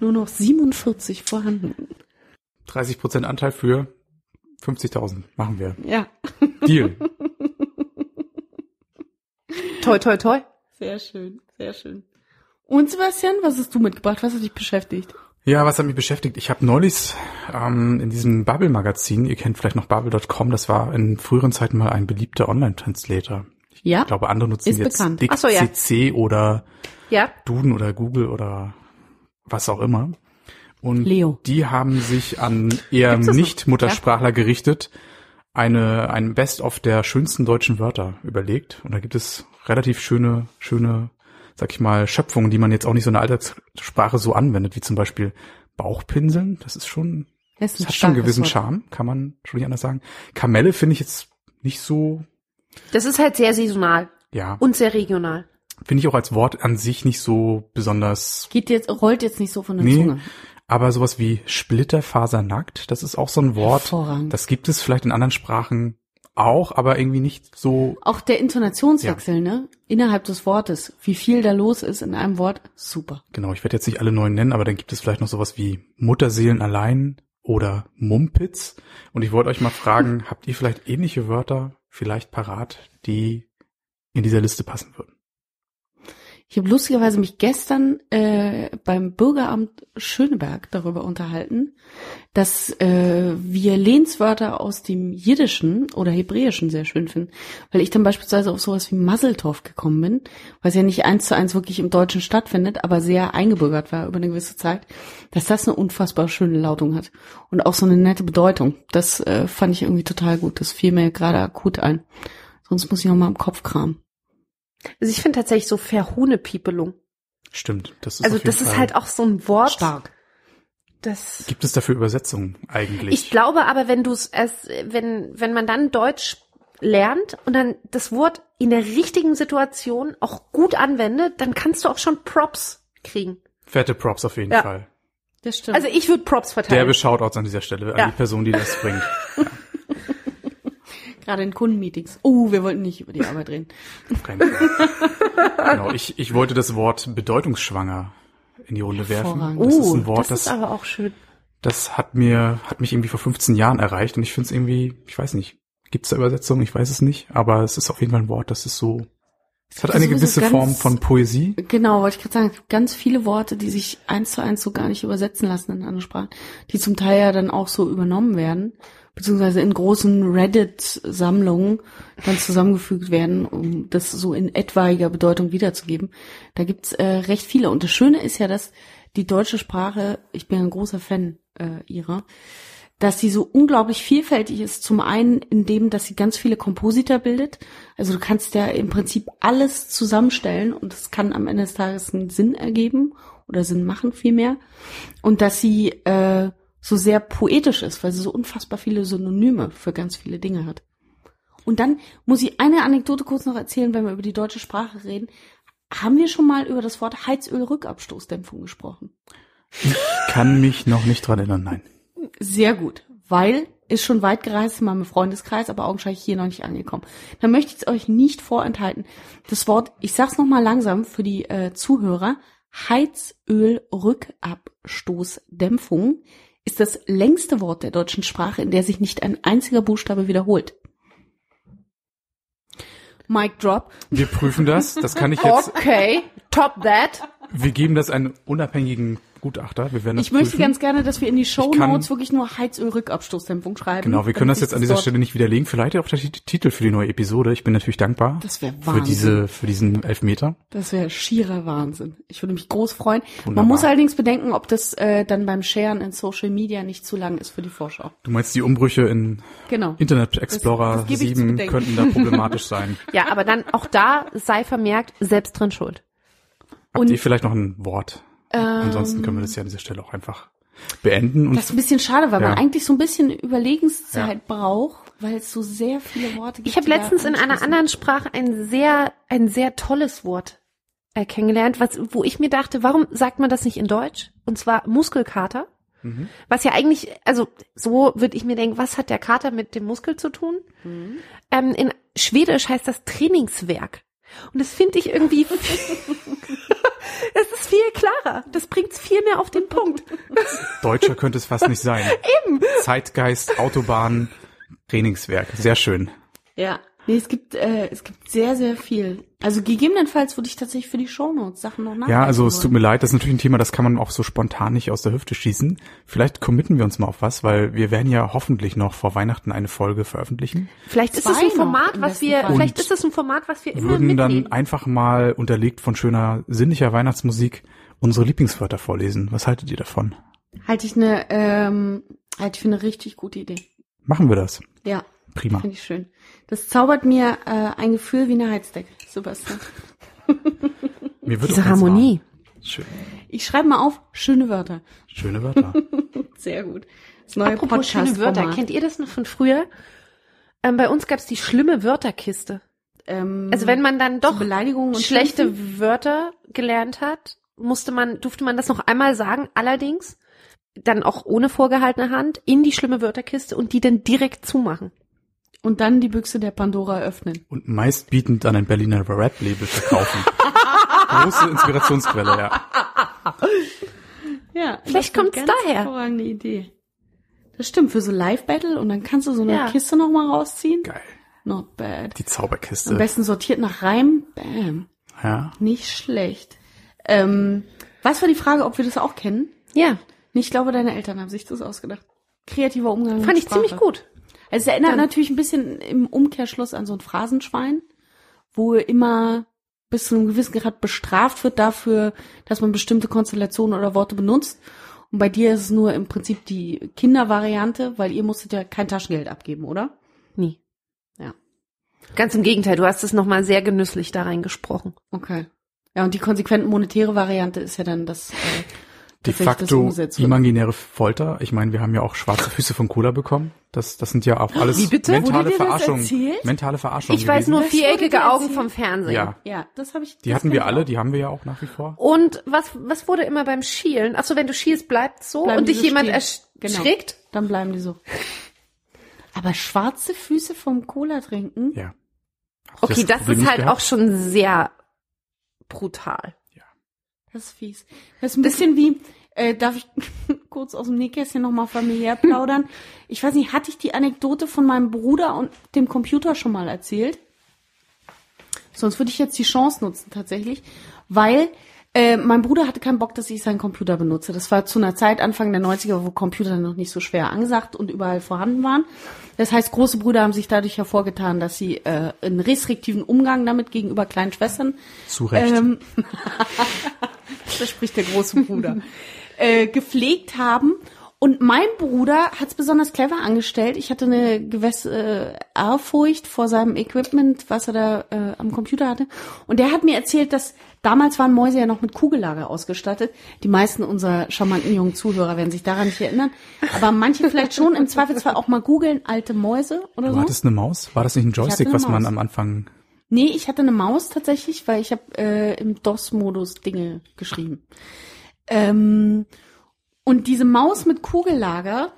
Nur noch 47 vorhanden. 30% Anteil für 50.000. Machen wir. Ja. Deal. Toi, toi, toi. Sehr schön, sehr schön. Und Sebastian, was hast du mitgebracht? Was hat dich beschäftigt? Ja, was hat mich beschäftigt? Ich habe neulich ähm, in diesem Bubble-Magazin, ihr kennt vielleicht noch Bubble.com, das war in früheren Zeiten mal ein beliebter Online-Translator. Ja. Ich glaube, andere nutzen jetzt bekannt. Dick so, ja. CC oder Ja. Duden oder Google oder was auch immer. Und Leo. die haben sich an eher? Nicht-Muttersprachler gerichtet, eine, ein Best-of der schönsten deutschen Wörter überlegt. Und da gibt es relativ schöne, schöne, sag ich mal, Schöpfungen, die man jetzt auch nicht so in der Alltagssprache so anwendet, wie zum Beispiel Bauchpinseln. Das ist schon, Das, ist das hat schon einen gewissen Wort. Charme, kann man schon nicht anders sagen. Kamelle finde ich jetzt nicht so, Das ist halt sehr saisonal ja, und sehr regional. finde ich auch als Wort an sich nicht so besonders Geht jetzt, rollt jetzt nicht so von der Nee, Zunge. aber sowas wie Splitterfasernackt, das ist auch so ein Wort, das gibt es vielleicht in anderen Sprachen auch, aber irgendwie nicht so, Auch der Intonationswechsel, ne? Innerhalb des Wortes. Wie viel da los ist in einem Wort. Super. genau, ich werde jetzt nicht alle neuen nennen, aber dann gibt es vielleicht noch sowas wie Mutterseelen allein oder Mumpitz. Und ich wollte euch mal fragen, habt ihr vielleicht ähnliche Wörter vielleicht parat, die in dieser Liste passen würden? Ich habe lustigerweise mich gestern äh, beim Bürgeramt Schöneberg darüber unterhalten, dass äh, wir Lehnswörter aus dem Jiddischen oder Hebräischen sehr schön finden, weil ich dann beispielsweise auf sowas wie Masseltorf gekommen bin, was ja nicht eins zu eins wirklich im Deutschen stattfindet, aber sehr eingebürgert war über eine gewisse Zeit, dass das eine unfassbar schöne Lautung hat und auch so eine nette Bedeutung. Das äh, fand ich irgendwie total gut. Das fiel mir gerade akut ein. Sonst muss ich noch mal im Kopf kramen. Also ich finde tatsächlich so Verhunepiepelung. Stimmt, das ist Also auf jeden das ist Fall- halt auch so ein Wort. Stark. Das Gibt es dafür Übersetzungen eigentlich? ich glaube aber, wenn du es, wenn, wenn man dann Deutsch lernt und dann das Wort in der richtigen Situation auch gut anwendet, dann kannst du auch schon Props kriegen. Fette Props auf jeden Ja. Fall. Das stimmt. Also ich würde Props verteilen. Derbe Shoutouts an dieser Stelle Ja. an die Person, die das bringt. Gerade in Kundenmeetings. Oh, wir wollten nicht über die Arbeit reden. Auf keinen Fall. genau, ich, ich wollte das Wort bedeutungsschwanger in die Runde werfen. Das ist Oh, ein Wort, das das, ist aber auch schön. das hat mir, hat mich irgendwie vor 15 Jahren erreicht und ich finde es irgendwie, ich weiß nicht, gibt es da Übersetzungen? Ich weiß es nicht, aber es ist auf jeden Fall ein Wort, das ist so, es hat eine gewisse ganz- Form von Poesie. Genau, wollte ich gerade sagen, es gibt ganz viele Worte, die sich eins zu eins so gar nicht übersetzen lassen in andere Sprachen, die zum Teil ja dann auch so übernommen werden, beziehungsweise in großen Reddit-Sammlungen dann zusammengefügt werden, um das so in etwaiger Bedeutung wiederzugeben. Da gibt's äh, recht viele. Und das Schöne ist ja, dass die deutsche Sprache, ich bin ein großer Fan äh, ihrer, dass sie so unglaublich vielfältig ist. Zum einen in dem, dass sie ganz viele Kompositer bildet. Also du kannst ja im Prinzip alles zusammenstellen und es kann am Ende des Tages einen Sinn ergeben oder Sinn machen vielmehr. Und dass sie äh, so sehr poetisch ist, weil sie so unfassbar viele Synonyme für ganz viele Dinge hat. Und dann muss ich eine Anekdote kurz noch erzählen, wenn wir über die deutsche Sprache reden. Haben wir schon mal über das Wort Heizölrückabstoßdämpfung gesprochen? Kann mich noch nicht dran erinnern, nein. Sehr gut, weil ist schon weit gereist in meinem Freundeskreis, aber augenscheinlich hier noch nicht angekommen. Dann möchte ich es euch nicht vorenthalten. Das Wort, ich sag's noch mal langsam für die äh, Zuhörer, Heizölrückabstoßdämpfung ist das längste Wort der deutschen Sprache, in der sich nicht ein einziger Buchstabe wiederholt. Mic drop. Wir prüfen das, das kann ich jetzt, Okay, top that. wir geben das einen unabhängigen Gutachter. Wir werden das Ich möchte prüfen. ganz gerne, dass wir in die Show Notes wirklich nur Heizöl-Rückabstoßdämpfung schreiben. Genau, wir können das jetzt an dieser Stelle nicht widerlegen. Vielleicht auch der Tit- Titel für die neue Episode. Ich bin natürlich dankbar. Das wär Für Wahnsinn. diese, für diesen Elfmeter. Das wäre schierer Wahnsinn. Ich würde mich groß freuen. Wunderbar. Man muss allerdings bedenken, ob das äh, dann beim Sharen in Social Media nicht zu lang ist für die Vorschau. Du meinst, die Umbrüche in Genau. Internet Explorer das zu 7 bedenken. könnten da problematisch sein. Ja, aber dann auch da sei vermerkt, selbst drin schuld. Habt Und- ihr vielleicht noch ein Wort? Ansonsten können wir das ja an dieser Stelle auch einfach beenden. Und Das ist ein bisschen schade, weil Ja. man eigentlich so ein bisschen Überlegenszeit braucht, weil es so sehr viele Worte gibt. Ich habe letztens in einer anderen Sprache ein sehr, ein sehr tolles Wort äh, kennengelernt, was, wo ich mir dachte, warum sagt man das nicht in Deutsch? Und zwar Muskelkater. Was ja eigentlich, also so würde ich mir denken, was hat der Kater mit dem Muskel zu tun? Ähm, in Schwedisch heißt das Trainingswerk. Und das finde ich irgendwie, viel klarer. Das bringt's viel mehr auf den Punkt. Deutscher könnte es fast nicht sein. Eben. Zeitgeist, Autobahn, Trainingswerk. Sehr schön. Ja. Nee, es gibt, äh, es gibt sehr, sehr viel. Also gegebenenfalls würde ich tatsächlich für die Shownotes Sachen noch nachreichen Ja, also es tut mir leid, das ist natürlich ein Thema, das kann man auch so spontan nicht aus der Hüfte schießen. Vielleicht committen wir uns mal auf was, weil wir werden ja hoffentlich noch vor Weihnachten eine Folge veröffentlichen. Vielleicht ist es ein Format, im was wir, Fall. vielleicht ist es ein Format, was wir immer Würden dann mitnehmen. einfach mal unterlegt von schöner, sinnlicher Weihnachtsmusik unsere Lieblingswörter vorlesen. Was haltet ihr davon? Halte ich eine, ähm, halte ich für eine richtig gute Idee. Machen wir das. Ja, Prima. finde ich schön. Das zaubert mir äh, ein Gefühl wie eine Heizdecke, Sebastian. Mir wird Diese Harmonie. warm. Schön. Ich schreibe mal auf, schöne Wörter. Schöne Wörter. Sehr gut. Das neue Apropos schöne Wörter, Podcast-Format. kennt ihr das noch von früher? Ähm, bei uns gab's die schlimme Wörterkiste. Ähm, Also wenn man dann doch Beleidigungen und schlechte Schimpfen? Wörter gelernt hat, musste man, durfte man das noch einmal sagen, allerdings dann auch ohne vorgehaltene Hand in die schlimme Wörterkiste und die dann direkt zumachen. Und dann die Büchse der Pandora öffnen. Und meistbietend an ein Berliner Rap-Label verkaufen. Große Inspirationsquelle, ja. Ja, Vielleicht kommt's ganz daher. Hervorragende Idee. Das stimmt, für so Live-Battle und dann kannst du so eine Ja. Kiste nochmal rausziehen. Geil. Not bad. Die Am Zauberkiste. besten sortiert nach Reim. Bam. Ja. Nicht schlecht. Ähm, was war die Frage, ob wir das auch kennen? Ja, Ich glaube, deine Eltern haben sich das ausgedacht. Kreativer Umgang mit fand ich Sprache. ziemlich gut. Also es erinnert Dann- natürlich ein bisschen im Umkehrschluss an so ein Phrasenschwein, wo immer bis zu einem gewissen Grad bestraft wird dafür, dass man bestimmte Konstellationen oder Worte benutzt. Und bei dir ist es nur im Prinzip die Kindervariante, weil ihr musstet ja kein Taschengeld abgeben, oder? Nie. Ja. Ganz im Gegenteil, du hast es nochmal sehr genüsslich da reingesprochen. Okay. Ja, und die konsequent monetäre Variante ist ja dann das, äh, De das facto imaginäre Folter. Ich meine, wir haben ja auch schwarze Füße von Cola bekommen. Das, das sind ja auch alles Wie bitte? mentale Wurde dir das Verarschung. erzählt? Mentale Verarschung. Ich weiß gewesen. nur Das wurde dir viereckige Augen vom Fernsehen. Ja. Ja, das habe ich. Die das hatten wir alle, auch. die haben wir ja auch nach wie vor. Und was, was wurde immer beim Schielen? Achso, wenn du schielst, bleibt so Bleiben und dich so jemand stehen. Genau. erschrickt. Dann bleiben die so. Aber schwarze Füße vom Cola trinken? Ja. Okay, das, Problem ist halt gehabt. auch schon sehr brutal. Das ist fies. Das ist ein bisschen wie, äh, darf ich kurz aus dem Nähkästchen nochmal familiär plaudern? Ich weiß nicht, hatte ich die Anekdote von meinem Bruder und dem Computer schon mal erzählt? Sonst würde ich jetzt die Chance nutzen tatsächlich, weil äh, mein Bruder hatte keinen Bock, dass ich seinen Computer benutze. Das war zu einer Zeit, Anfang der 90er, wo Computer noch nicht so schwer angesagt und überall vorhanden waren. Das heißt, große Brüder haben sich dadurch hervorgetan, dass sie äh, einen restriktiven Umgang damit gegenüber kleinen Schwestern Zu Recht. ähm, da spricht der große Bruder, äh, gepflegt haben. Und mein Bruder hat es besonders clever angestellt. Ich hatte eine gewisse äh, Ehrfurcht vor seinem Equipment, was er da äh, am Computer hatte. Und der hat mir erzählt, dass damals waren Mäuse ja noch mit Kugellager ausgestattet. Die meisten unserer charmanten jungen Zuhörer werden sich daran nicht erinnern. Aber manche vielleicht schon im Zweifelsfall auch mal googeln, alte Mäuse oder Du so. hattest eine Maus? War das nicht ein Joystick, was man am Anfang Nee, ich hatte eine Maus tatsächlich, weil ich habe äh, im DOS-Modus Dinge geschrieben. Ähm, und diese Maus mit Kugellager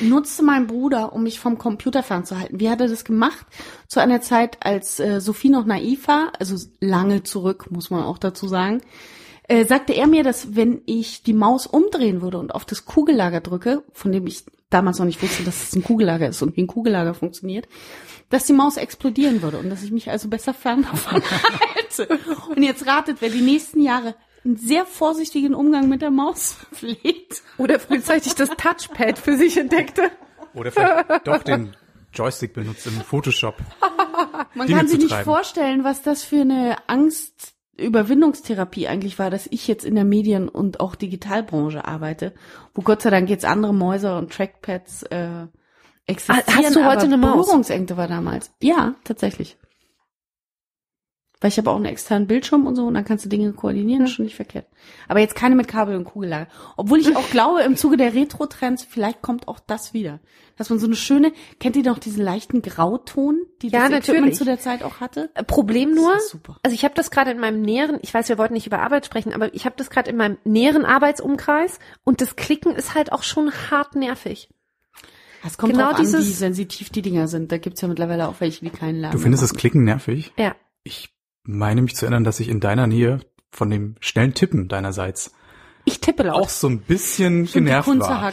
nutzte mein Bruder, um mich vom Computer fernzuhalten. Wie hat er das gemacht? Zu einer Zeit, als äh, Sophie noch naiv war, also lange zurück, muss man auch dazu sagen, äh, sagte er mir, dass wenn ich die Maus umdrehen würde und auf das Kugellager drücke, von dem ich damals noch nicht wusste, dass es ein Kugellager ist und wie ein Kugellager funktioniert, dass die Maus explodieren würde und dass ich mich also besser fern davon halte. Und jetzt ratet, wer die nächsten Jahre einen sehr vorsichtigen Umgang mit der Maus pflegt. Oder frühzeitig das Touchpad für sich entdeckte. Oder vielleicht doch den Joystick benutzt im Photoshop. Man Dinge kann sich nicht vorstellen, was das für eine Angstüberwindungstherapie eigentlich war, dass ich jetzt in der Medien- und auch Digitalbranche arbeite, wo Gott sei Dank jetzt andere Mäuse und Trackpads äh, existieren. Ah, hast du heute aber eine Maus? Berührungsängste war damals. Ja, tatsächlich. Weil ich habe auch einen externen Bildschirm und so und dann kannst du Dinge koordinieren, ist schon nicht verkehrt. Aber jetzt keine mit Kabel und Kugellager. Obwohl ich auch glaube, im Zuge der Retro-Trends, vielleicht kommt auch das wieder. Dass man so eine schöne, kennt ihr noch diesen leichten Grauton, die Ja, das Equipment natürlich. zu der Zeit auch hatte? Äh, Problem nur, Das ist super. also ich habe das gerade in meinem näheren, ich weiß, wir wollten nicht über Arbeit sprechen, aber ich habe das gerade in meinem näheren Arbeitsumkreis und das Klicken ist halt auch schon hart nervig. Es kommt Genau genau drauf an, dieses- wie sensitiv die Dinger sind. Da gibt's ja mittlerweile auch welche, die keinen Lärm Du findest mehr das Klicken nervig? Ja. Ich meine mich zu erinnern, dass ich in deiner Nähe von dem schnellen Tippen deinerseits Ich tippe laut. auch so ein bisschen machen. genervt Kunze war.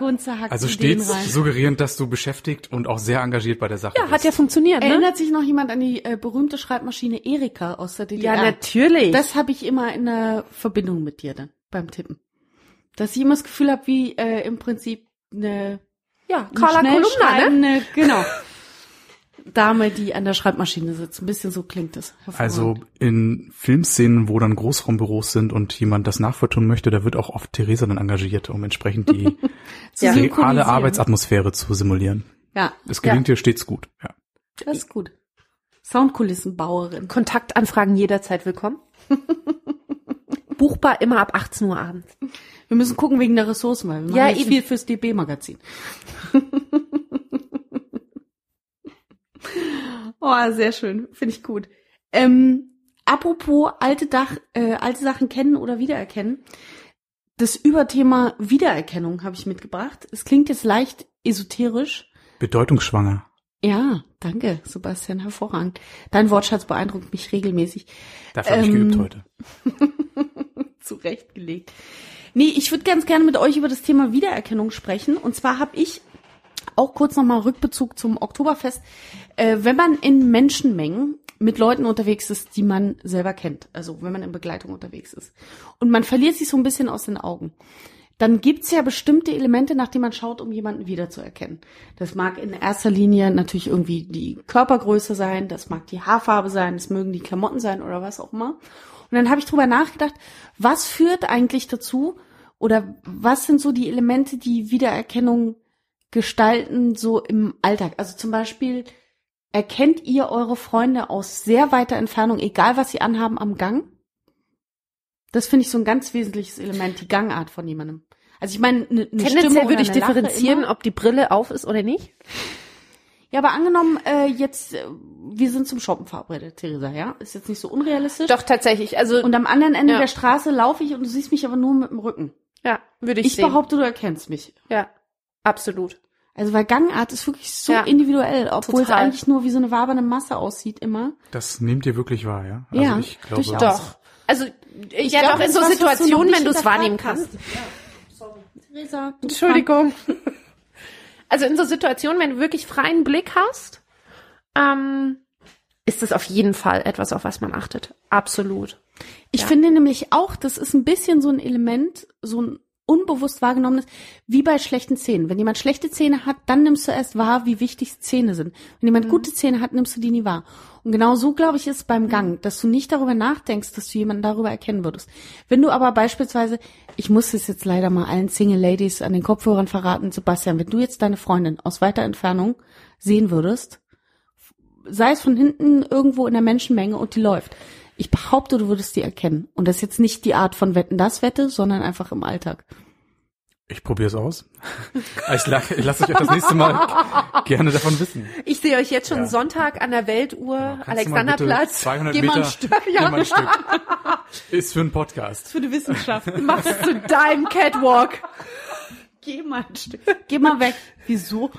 hackt. Also stets suggerierend, dass du beschäftigt und auch sehr engagiert bei der Sache ja, bist. hat ja funktioniert, ne? Erinnert sich noch jemand an die äh, berühmte Schreibmaschine Erika aus der DDR? Ja, natürlich. Das habe ich immer in der Verbindung mit dir dann beim Tippen. Dass ich immer das Gefühl habe, wie äh, im Prinzip eine, ja, Carla schnell Kolumna, ne? schreibende, genau. Dame, die an der Schreibmaschine sitzt. Ein bisschen so klingt es. Also in Filmszenen, wo dann Großraumbüros sind und jemand das nachvertonen möchte, da wird auch oft Theresa dann engagiert, um entsprechend die reale. Arbeitsatmosphäre zu simulieren. Ja, Es gelingt dir stets gut. Ja. das ist gut. Soundkulissenbauerin. Kontaktanfragen jederzeit willkommen. Buchbar immer ab 18 Uhr abends. Wir müssen gucken wegen der Ressourcen, weil wir Ja, machen eben. viel fürs DB-Magazin. oh, sehr schön. Finde ich gut. Ähm, apropos alte, Dach, äh, alte Sachen kennen oder wiedererkennen. Das Überthema Wiedererkennung habe ich mitgebracht. Es klingt jetzt leicht esoterisch. Bedeutungsschwanger. Ja, danke, Sebastian, hervorragend. Dein Wortschatz beeindruckt mich regelmäßig. Dafür habe ich Ähm, geübt heute. zurechtgelegt. Nee, ich würde ganz gerne mit euch über das Thema Wiedererkennung sprechen. Und zwar habe ich auch kurz nochmal Rückbezug zum Oktoberfest. Äh, wenn man in Menschenmengen mit Leuten unterwegs ist, die man selber kennt, also wenn man in Begleitung unterwegs ist, und man verliert sich so ein bisschen aus den Augen, dann gibt's ja bestimmte Elemente, nach denen man schaut, um jemanden wiederzuerkennen. Das mag in erster Linie natürlich irgendwie die Körpergröße sein, das mag die Haarfarbe sein, das mögen die Klamotten sein oder was auch immer. Und dann habe ich drüber nachgedacht, was führt eigentlich dazu oder was sind so die Elemente, die Wiedererkennung gestalten so im Alltag? Also zum Beispiel, erkennt ihr eure Freunde aus sehr weiter Entfernung, egal was sie anhaben, am Gang? Das finde ich so ein ganz wesentliches Element, die Gangart von jemandem. Also ich meine, eine, eine Stimmung Tendenziell würde ich differenzieren, immer. ob die Brille auf ist oder nicht. Ja, aber angenommen, äh, jetzt, äh, wir sind zum Shoppen verabredet, Theresa, ja? Ist jetzt nicht so unrealistisch. Doch, tatsächlich. Also, Und am anderen Ende Ja. der Straße laufe ich und du siehst mich aber nur mit dem Rücken. ja, würde ich, Ich sehen. behaupte, du erkennst mich. Ja, absolut. Also weil Gangart ist wirklich so Ja. individuell, obwohl Total. es eigentlich nur wie so eine wabernde Masse aussieht immer. Das nehmt ihr wirklich wahr, ja? Also Ja, ich glaube, durchaus. Doch. Also, ja, glaub, doch, in so Situationen, wenn du es wahrnehmen hast. kannst. Theresa, du Entschuldigung. Also in so Situationen, wenn du wirklich freien Blick hast, ähm, ist das auf jeden Fall etwas, auf was man achtet. Absolut. Ich Ja. finde nämlich auch, das ist ein bisschen so ein Element, so ein unbewusst wahrgenommenes, wie bei schlechten Zähnen. Wenn jemand schlechte Zähne hat, dann nimmst du erst wahr, wie wichtig Zähne sind. Wenn jemand Mhm. gute Zähne hat, nimmst du die nie wahr. Und genau so, glaube ich, ist es beim Gang, dass du nicht darüber nachdenkst, dass du jemanden darüber erkennen würdest. Wenn du aber beispielsweise, ich muss es jetzt leider mal allen Single Ladies an den Kopfhörern verraten, Sebastian, wenn du jetzt deine Freundin aus weiter Entfernung sehen würdest, sei es von hinten irgendwo in der Menschenmenge und die läuft. Ich behaupte, du würdest die erkennen. Und das ist jetzt nicht die Art von Wetten, das Wette, sondern einfach im Alltag. Ich probiere es aus. Ich, la- ich lasse euch auch das nächste Mal gerne davon wissen. Ich sehe euch jetzt schon Ja. Sonntag an der Weltuhr, mal bitte Alexanderplatz. 200 Geh mal ein Meter. Stück, mal ein Stück. Ist für einen Podcast. Für die Wissenschaft. Machst zu deinem Catwalk. Geh mal ein Stück. Geh mal weg. Wieso?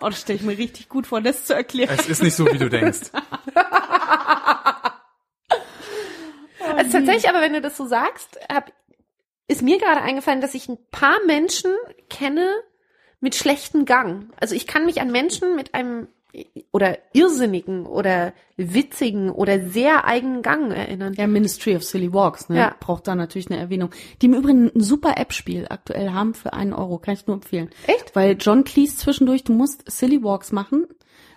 Oh, das stelle ich mir richtig gut vor, das zu erklären. Es ist nicht so, wie du denkst. Also tatsächlich, aber wenn du das so sagst, hab, ist mir gerade eingefallen, dass ich ein paar Menschen kenne mit schlechtem Gang. Also ich kann mich an Menschen mit einem oder irrsinnigen oder witzigen oder sehr eigenen Gang erinnern. Ja, Ministry of Silly Walks, ne? Ja. Braucht da natürlich eine Erwähnung. Die im Übrigen ein super App-Spiel aktuell haben für einen Euro, kann ich nur empfehlen. Echt? Weil John Cleese zwischendurch, du musst Silly Walks machen,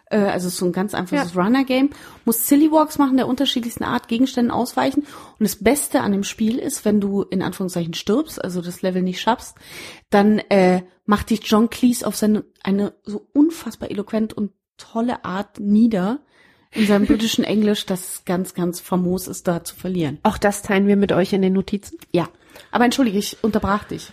äh, also so ein ganz einfaches Runner-Game, musst Silly Walks machen, der unterschiedlichsten Art, Gegenständen ausweichen. Und das Beste an dem Spiel ist, wenn du in Anführungszeichen stirbst, also das Level nicht schaffst, dann äh, macht dich John Cleese auf seine eine so unfassbar eloquent und tolle Art nieder in seinem britischen Englisch, das ganz, ganz famos ist, da zu verlieren. Auch das teilen wir mit euch in den Notizen. Ja. Aber entschuldige, ich unterbrach dich.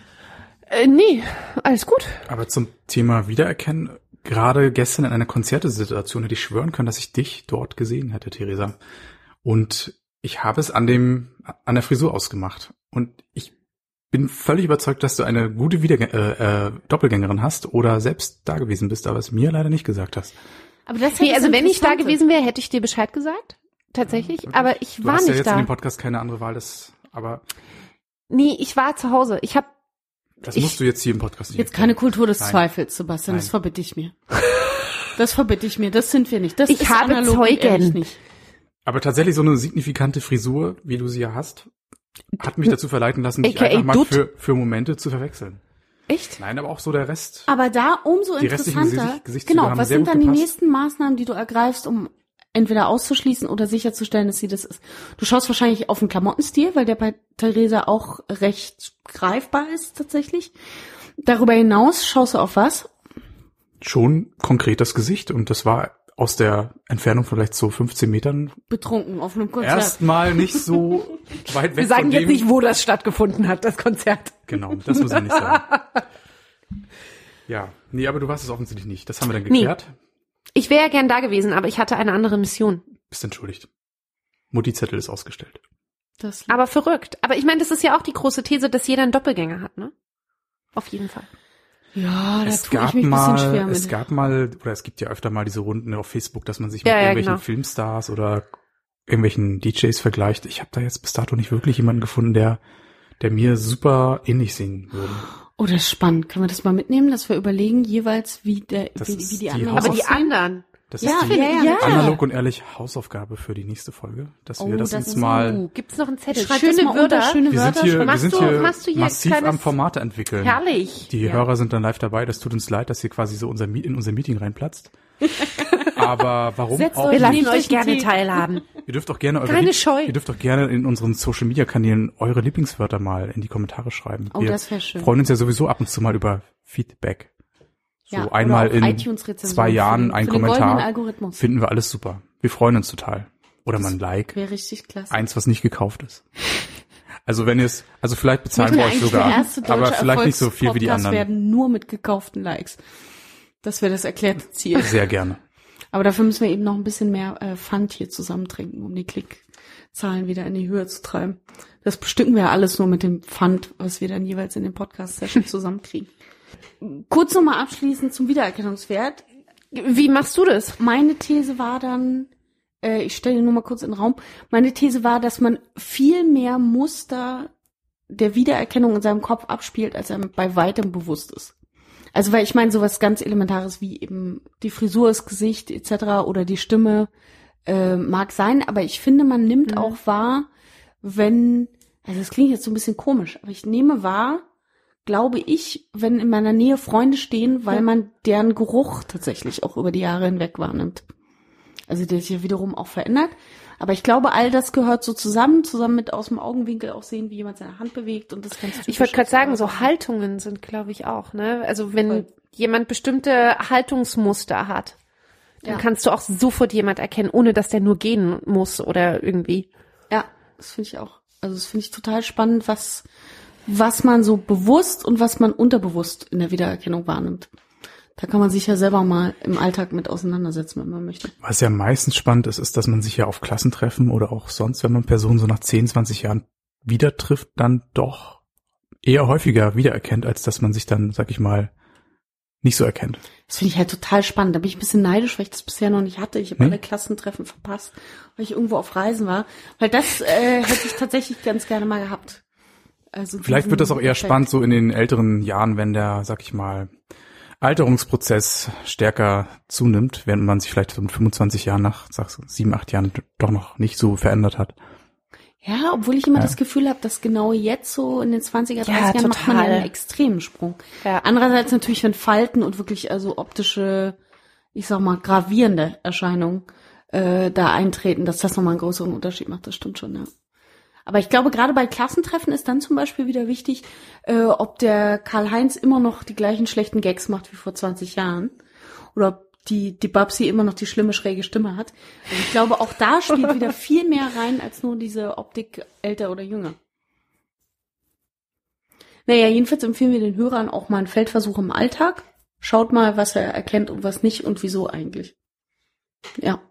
Äh, nee, alles gut. Aber zum Thema Wiedererkennen, gerade gestern in einer Konzertesituation hätte ich schwören können, dass ich dich dort gesehen hätte, Theresa. Und ich habe es an dem, an der Frisur ausgemacht. Und ich bin völlig überzeugt, dass du eine gute Wiederge äh, äh, Doppelgängerin hast oder selbst da gewesen bist, aber es mir leider nicht gesagt hast. Aber das Nee, also wenn ich da gewesen wäre, hätte ich dir Bescheid gesagt. Tatsächlich. Aber ich Du war hast ja nicht jetzt in da. dem Podcast keine andere Wahl, das, aber Nee, ich war zu Hause. Ich habe das Ich- musst du jetzt hier im Podcast nicht Jetzt keine erklären. Kultur des Nein. Zweifels, Sebastian, das Nein. verbitte ich mir. Das verbitte ich mir, das sind wir nicht. Das Ich ist habe Zeugen. Aber tatsächlich so eine signifikante Frisur, wie du sie ja hast, hat mich dazu verleiten lassen, dich AKA einfach mal für, für Momente zu verwechseln. echt. Nein, aber auch so der Rest. Aber da umso Die interessanter. Gesicht- Genau, was sind dann die gepasst. nächsten Maßnahmen, die du ergreifst, um entweder auszuschließen oder sicherzustellen, dass sie das ist? Du schaust wahrscheinlich auf den Klamottenstil, weil der bei Theresa auch recht greifbar ist tatsächlich. Darüber hinaus schaust du auf was? Schon konkret das Gesicht und das war aus der Entfernung vielleicht so 15 Metern Betrunken auf einem Konzert. erstmal nicht so weit weg Wir sagen jetzt nicht, wo das stattgefunden hat, das Konzert. Genau, das muss ich nicht sagen. Ja, nee, aber du warst es offensichtlich nicht. Das haben wir dann Nee. Ich wäre gern da gewesen, aber ich hatte eine andere Mission. Bist entschuldigt. Mutti-Zettel ist ausgestellt. Das Aber verrückt. Aber ich meine, das ist ja auch die große These, dass jeder einen Doppelgänger hat, ne? Auf jeden Fall. ja, da es tue ich gab mich ein bisschen schwer mal, mit. es gab mal, oder es gibt ja öfter mal diese Runden auf Facebook, dass man sich mit Ja, ja, irgendwelchen genau. Filmstars oder irgendwelchen DJs vergleicht. Ich habe da jetzt bis dato nicht wirklich jemanden gefunden, der, der mir super ähnlich sehen würde. Oh, das ist spannend. Können wir das mal mitnehmen, dass wir überlegen jeweils, wie, der, wie, wie die die anderen Haus- Aber die anderen. Das Ja, ist die ja, ja. analog und ehrlich Hausaufgabe für die nächste Folge, dass wir Oh, das, das uns mal. Gibt's noch einen Zettel? Schreib schöne das mal unter, Wörter. schöne wir sind Wörter. hier, wir Machst sind du- hier, machst du hier massiv kleines- am Formate entwickeln. Herrlich. Die Ja. Hörer sind dann live dabei. Das tut uns leid, dass ihr quasi so unser, in unser Meeting reinplatzt. Aber warum Setzt auch Wir lassen euch gerne teilhaben. Ihr dürft auch gerne eure Keine Scheu. Ihr dürft auch gerne in unseren Social Media Kanälen eure Lieblingswörter mal in die Kommentare schreiben. Oh, Wir das wär schön. freuen uns ja sowieso ab und zu mal über Feedback. So Ja, einmal in zwei Jahren ein Kommentar. Finden wir alles super. Wir freuen uns total. Oder mal ein Like. Wäre richtig klasse. Eins, was nicht gekauft ist. Also wenn ihr es, also vielleicht bezahlen wir euch sogar, aber vielleicht nicht so viel wie die anderen. werden nur mit gekauften Likes. Das wäre das erklärte Ziel. Sehr gerne. Aber dafür müssen wir eben noch ein bisschen mehr äh, Pfand hier zusammentrinken, um die Klickzahlen wieder in die Höhe zu treiben. Das bestücken wir ja alles nur mit dem Pfand, was wir dann jeweils in den Podcast-Sessions zusammenkriegen. Kurz nochmal abschließend zum Wiedererkennungswert. Wie machst du das? Meine These war dann, äh, ich stelle nur mal kurz in den Raum, meine These war, dass man viel mehr Muster der Wiedererkennung in seinem Kopf abspielt, als einem bei weitem bewusst ist. Also weil ich meine, sowas ganz Elementares wie eben die Frisur, das Gesicht etc. oder die Stimme äh, mag sein, aber ich finde, man nimmt Mhm. auch wahr, wenn, also das klingt jetzt so ein bisschen komisch, aber ich nehme wahr, glaube ich, wenn in meiner Nähe Freunde stehen, weil Ja. man deren Geruch tatsächlich auch über die Jahre hinweg wahrnimmt. Also der sich ja wiederum auch verändert. Aber ich glaube, all das gehört so zusammen, zusammen mit aus dem Augenwinkel auch sehen, wie jemand seine Hand bewegt und das ganz Ich wollte gerade sagen, so Haltungen sind, glaube ich, auch, ne? Also wenn Voll. jemand bestimmte Haltungsmuster hat, dann Ja. kannst du auch sofort jemand erkennen, ohne dass der nur gehen muss oder irgendwie. Ja, das finde ich auch. Also das finde ich total spannend, was, was man so bewusst und was man unterbewusst in der Wiedererkennung wahrnimmt. Da kann man sich ja selber mal im Alltag mit auseinandersetzen, wenn man möchte. Was ja meistens spannend ist, ist, dass man sich ja auf Klassentreffen oder auch sonst, wenn man Personen so nach 10, 20 Jahren wieder trifft, dann doch eher häufiger wiedererkennt, als dass man sich dann, sag ich mal, nicht so erkennt. Das finde ich halt total spannend. Da bin ich ein bisschen neidisch, weil ich das bisher noch nicht hatte. Ich habe Hm? alle Klassentreffen verpasst, weil ich irgendwo auf Reisen war. Weil das äh, hätte ich tatsächlich ganz gerne mal gehabt. Also Vielleicht wird das auch eher Effekt. spannend so in den älteren Jahren, wenn der, sag ich mal, Alterungsprozess stärker zunimmt, während man sich vielleicht so mit 25 Jahren nach, sagst du, sieben, acht Jahren doch noch nicht so verändert hat. Ja, obwohl ich immer Ja. das Gefühl habe, dass genau jetzt so in den 20er, 30er Ja, Jahren macht man einen extremen Sprung. Ja. Andererseits natürlich, wenn Falten und wirklich also optische, ich sag mal, gravierende Erscheinungen äh, da eintreten, dass das nochmal einen größeren Unterschied macht, das stimmt schon, ja. Aber ich glaube, gerade bei Klassentreffen ist dann zum Beispiel wieder wichtig, äh, ob der Karl-Heinz immer noch die gleichen schlechten Gags macht wie vor 20 Jahren. Oder ob die, die Babsi immer noch die schlimme, schräge Stimme hat. Also ich glaube, auch da spielt wieder viel mehr rein, als nur diese Optik älter oder jünger. Naja, jedenfalls empfehlen wir den Hörern auch mal einen Feldversuch im Alltag. Schaut mal, was er erkennt und was nicht und wieso eigentlich. Ja,